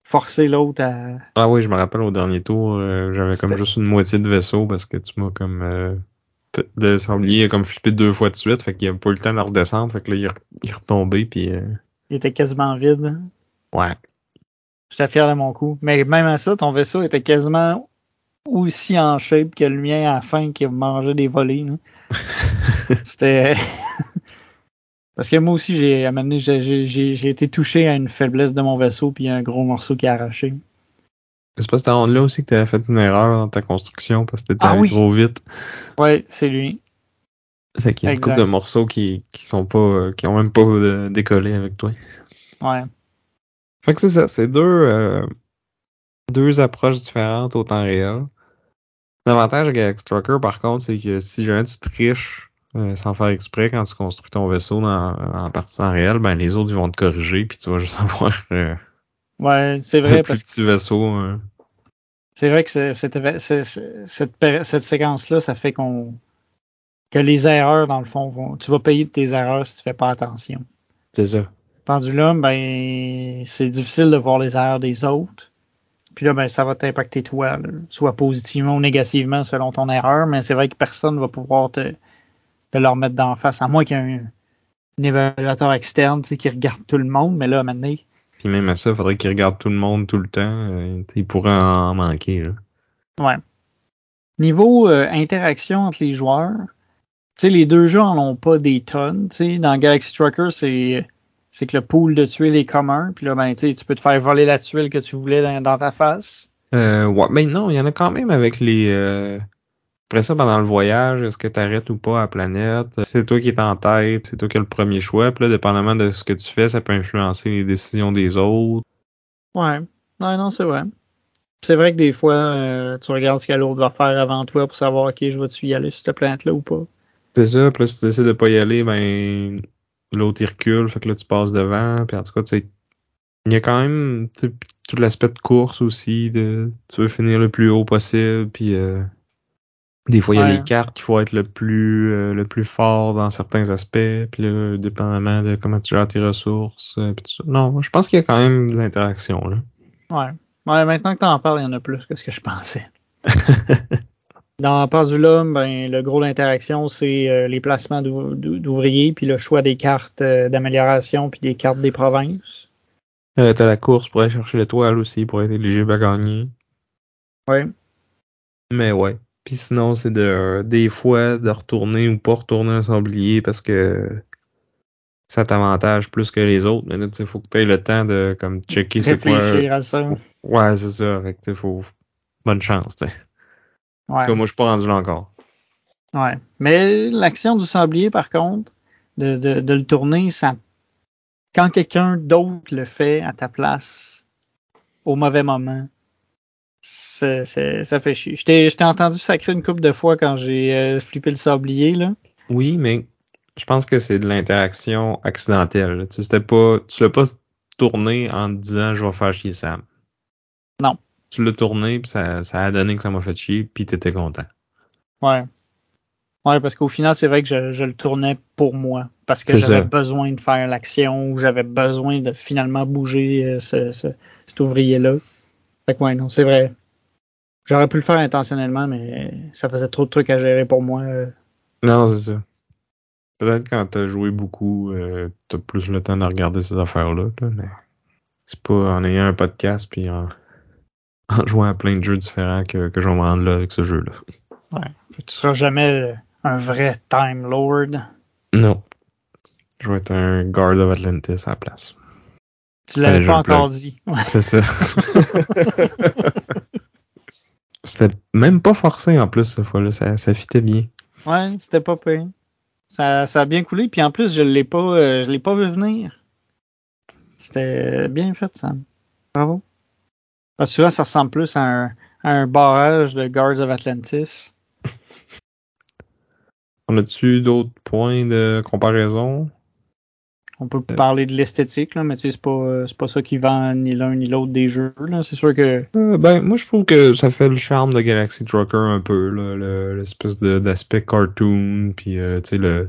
forcer l'autre à. Ah oui, je me rappelle au dernier tour, j'avais comme juste une moitié de vaisseau parce que tu m'as comme le sablier a comme flippé deux fois de suite, fait qu'il a pas eu le temps de redescendre, fait que là il est, retombé puis Il était quasiment vide. ouais. J'étais fier de mon coup. Mais même à ça, ton vaisseau était quasiment aussi en shape que le mien à la fin qui mangeait des volets. C'était. Parce que moi aussi, j'ai amené, j'ai, été touché à une faiblesse de mon vaisseau, puis un gros morceau qui a arraché. C'est pas cette ronde-là aussi que t'avais fait une erreur dans ta construction parce que t'étais Ah allé oui. trop vite. Ouais, c'est lui. Fait qu'il y a une couple Exact. de morceaux qui, qui sont pas, euh, qui ont même pas euh, décollé avec toi. Ouais. Fait que c'est ça, c'est deux, euh, deux approches différentes au temps réel. L'avantage de Galaxy Trucker, par contre, c'est que si jamais tu triches euh, sans faire exprès quand tu construis ton vaisseau dans, en partie temps réel, ben les autres ils vont te corriger puis tu vas juste avoir euh, Ouais, c'est un vrai, plus parce que petit vaisseau. euh. c'est vrai que c'est- cette, éve- c'est- c'est- cette, péri- cette séquence-là, ça fait qu'on que les erreurs, dans le fond, vont, tu vas payer de tes erreurs si tu fais pas attention. C'est ça. Pendulum, ben, c'est difficile de voir les erreurs des autres. Puis là, ben, ça va t'impacter toi, là, soit positivement ou négativement selon ton erreur, mais c'est vrai que personne va pouvoir te, te leur mettre d'en face, à moins qu'il y ait un, un évaluateur externe tu sais, qui regarde tout le monde, mais là, maintenant, Puis même à ça, il faudrait qu'ils regardent tout le monde tout le temps. Euh, ils pourraient en manquer. Là. ouais. Niveau euh, interaction entre les joueurs, sais, les deux jeux en ont pas des tonnes. Tu sais, dans Galaxy Trucker, c'est c'est que le pool de tuiles est commun. Puis là, ben, tu sais, tu peux te faire voler la tuile que tu voulais dans, dans ta face. Euh, ouais, mais non, il y en a quand même avec les. Euh... Après ça, pendant le voyage, est-ce que tu arrêtes ou pas à la planète? C'est toi qui es en tête, c'est toi qui as le premier choix. Puis là, dépendamment de ce que tu fais, ça peut influencer les décisions des autres. Ouais. Ouais, non, c'est vrai. C'est vrai que des fois, euh, tu regardes ce que l'autre va faire avant toi pour savoir, OK, je vais-tu y aller sur cette planète-là ou pas. C'est ça, puis là, si tu décides de pas y aller, ben, l'autre il recule, fait que là, tu passes devant. Puis en tout cas, tu sais, il y a quand même tout l'aspect de course aussi, de tu veux finir le plus haut possible, puis euh, des fois, il y a les cartes qu'il faut être le plus euh, le plus fort dans certains aspects, puis là, dépendamment de comment tu gères tes ressources, euh, puis tout ça. Non, je pense qu'il y a quand même de l'interaction, là. Ouais. Ouais, maintenant que tu en parles, il y en a plus que ce que je pensais. Dans Pendulum, ben, le gros de l'interaction, c'est euh, les placements d'ou- d'ou- d'ouvriers, puis le choix des cartes euh, d'amélioration, puis des cartes des provinces. Euh, T'as la course pour aller chercher l'étoile aussi, pour être éligible à gagner. Ouais. Mais ouais. Puis sinon, c'est de des fois de retourner ou pas retourner un sablier parce que ça t'avantage plus que les autres. Mais là, sais, faut que tu aies le temps de comme checker c'est quoi. Réfléchir à ça. Ouais, c'est ça. Fait que faut. Bonne chance, tu sais. En tout cas, moi, je suis pas rendu là encore. Ouais. Mais l'action du sablier, par contre, de, de, de le tourner, ça. Quand quelqu'un d'autre le fait à ta place, au mauvais moment, c'est- ça fait chier. Je t'ai, je t'ai entendu sacrer une couple de fois quand j'ai euh, flippé le sablier, là. Oui, mais je pense que c'est de l'interaction accidentelle. Tu pas. Tu l'as pas tourné en te disant je vais faire chier Sam. Non. Tu l'as tourné, puis ça, ça a donné que ça m'a fait chier, puis t'étais content. Ouais. Ouais, parce qu'au final, c'est vrai que je, je le tournais pour moi. Parce que j'avais besoin de faire l'action ou j'avais besoin de finalement bouger euh, ce, ce- cet ouvrier-là. Fait que ouais, non, c'est vrai. J'aurais pu le faire intentionnellement, mais ça faisait trop de trucs à gérer pour moi. euh. Non, c'est ça. Peut-être quand t'as joué beaucoup, euh, t'as plus le temps de regarder ces affaires-là, là, mais c'est pas en ayant un podcast puis en, en jouant à plein de jeux différents que, que je vais me rendre là avec ce jeu-là. Ouais. Tu seras jamais un vrai Time Lord. Non. Je vais être un Guard of Atlantis à la place. Tu l'avais pas encore dit. Ouais. C'est ça. C'était même pas forcé en plus cette fois-là, ça, ça fitait bien. Ouais, c'était pas pire. Ça, ça a bien coulé, puis en plus, je l'ai pas, euh, je l'ai pas vu venir. C'était bien fait, Sam. Bravo. Parce que souvent, ça ressemble plus à un, à un barrage de Guards of Atlantis. On a-tu d'autres points de comparaison? On peut parler de l'esthétique, là, mais c'est pas, euh, c'est pas ça qui vend ni l'un ni l'autre des jeux. Là. C'est sûr que. Euh, ben, moi, je trouve que ça fait le charme de Galaxy Trucker un peu, là, le- l'espèce de- d'aspect cartoon, puis euh, tu sais, le,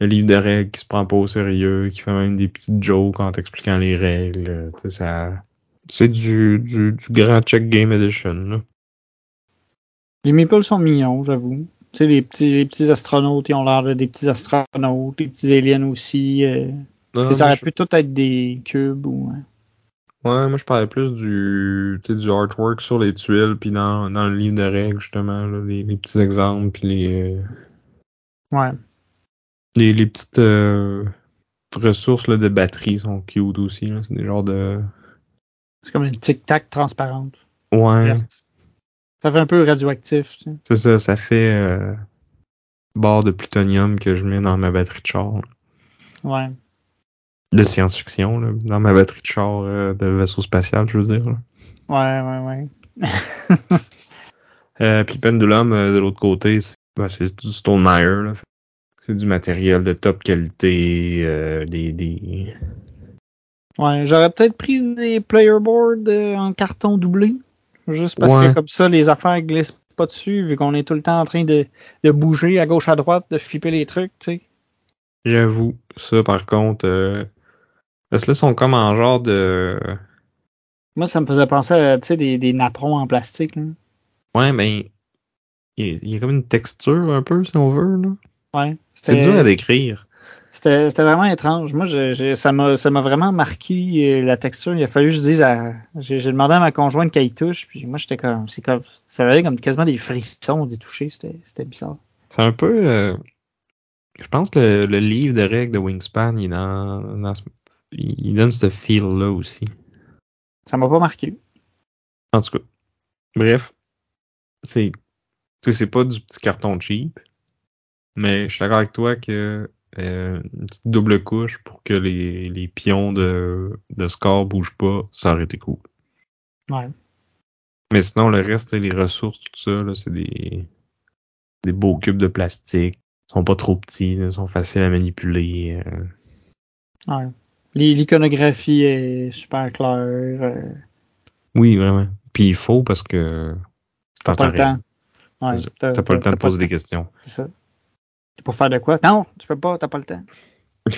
le livre de règles qui se prend pas au sérieux, qui fait même des petites jokes en t'expliquant les règles, euh, tu sais, ça... C'est du, du, du grand check game edition, là. Les meeples sont mignons, j'avoue. Tu sais, les petits, les petits astronautes, ils ont l'air de des petits astronautes, les petits aliens aussi. euh. Non, ça aurait je- pu tout être des cubes ou. euh, Ouais, moi je parlais plus du, du artwork sur les tuiles, puis dans, dans le livre de règles, justement, là, les, les petits exemples, puis les, euh, Ouais. les, les petites euh, ressources là, de batterie sont cute aussi. C'est des genres de... C'est comme une tic-tac transparente. Ouais, verte. Ça fait un peu radioactif. Tu sais. c'est ça, ça fait euh, barre de plutonium que je mets dans ma batterie de char. Ouais. De science-fiction, là, dans ma batterie de char euh, de vaisseau spatial, je veux dire. là. Ouais, ouais, ouais. Euh, puis Pendulum, euh, de l'autre côté, c'est ben, du Stonemaier. là. C'est du matériel de top qualité, euh, des, des... Ouais, j'aurais peut-être pris des player boards euh, en carton doublé. Juste parce Ouais. que comme ça, les affaires glissent pas dessus, vu qu'on est tout le temps en train de, de bouger à gauche à droite, de flipper les trucs, tu sais. J'avoue, ça par contre, euh, parce que là, ils sont comme en genre de... Moi, ça me faisait penser à des, des napperons en plastique. Là. Ouais, ben, il y, a- il y a comme une texture un peu, si on veut. là. Ouais. C'est dur à décrire. C'était c'était vraiment étrange. Moi, je, je- ça m'a ça m'a vraiment marqué euh, la texture. Il a fallu que je dise à. J'ai demandé à ma conjointe qu'elle y touche, puis moi j'étais comme. C'est comme. Ça avait comme quasiment des frissons d'y toucher. C'était c'était bizarre. C'est un peu... euh, je pense que le, le livre de règles de Wingspan, il, dans, dans ce- il donne ce feel-là aussi. Ça m'a pas marqué. En tout cas, bref, c'est tu sais, c'est pas du petit carton cheap, mais je suis d'accord avec toi que euh, une petite double couche pour que les, les pions de, de score bougent pas, ça aurait été cool. Ouais. Mais sinon, le reste, les ressources, tout ça, là, c'est des, des beaux cubes de plastique. Ils sont pas trop petits, ils sont faciles à manipuler. euh. ouais. L'i- L'iconographie est super claire. euh, Oui, vraiment. Puis il faut parce que c'est T'as en pas le temps. Ouais. T'as pas le temps de poser des questions. C'est ça. Pour faire de quoi? Non, tu peux pas, t'as pas le temps.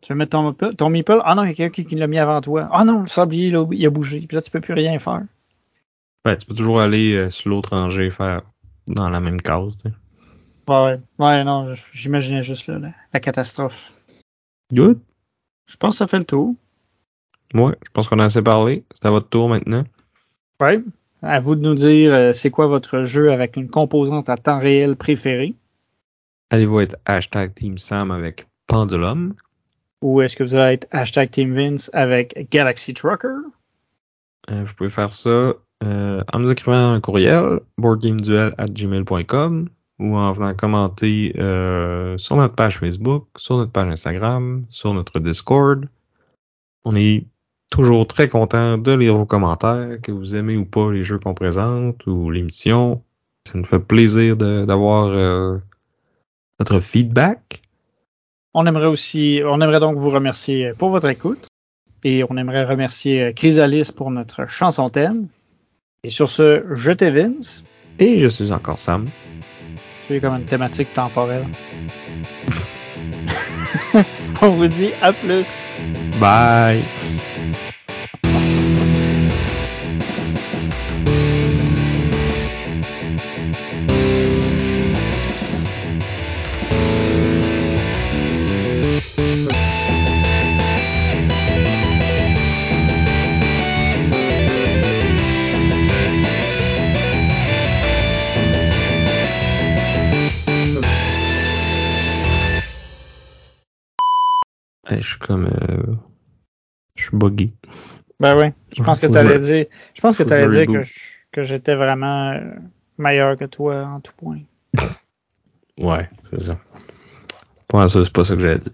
tu veux mettre ton, meeple- ton meeple? Ah non, il y a quelqu'un qui l'a mis avant toi. Ah non, le sablier, il a, il a bougé. Puis là, tu peux plus rien faire. Ouais, tu peux toujours aller euh, sur l'autre rangée faire dans la même case. Ouais, ouais. Ouais, non, j'imaginais juste là, la, la catastrophe. Good. Je pense que ça fait le tour. Ouais, je pense qu'on a assez parlé. C'est à votre tour maintenant. Ouais. À vous de nous dire euh, c'est quoi votre jeu avec une composante à temps réel préférée. Allez-vous être hashtag Team Sam avec Pendulum? Ou est-ce que vous allez être hashtag Team Vince avec Galaxy Trucker? Euh, vous pouvez faire ça euh, en nous écrivant un courriel, boardgameduel@gmail.com ou en venant commenter euh, sur notre page Facebook, sur notre page Instagram, sur notre Discord. On est toujours très content de lire vos commentaires, que vous aimez ou pas les jeux qu'on présente ou l'émission. Ça nous fait plaisir d'avoir votre feedback. On aimerait aussi, on aimerait donc vous remercier pour votre écoute. Et on aimerait remercier Chrysalis pour notre chanson thème. Et sur ce, je t'ai Vince. Et je suis encore Sam. Tu es comme une thématique temporelle. on vous dit à plus. Bye! Suis buggy. Ben oui. Je pense que tu allais dire, je pense que faut tu allais le dire que, je- que j'étais vraiment euh, meilleur que toi en tout point. Ouais, c'est ça. Pour ça, c'est pas ça que j'allais dire.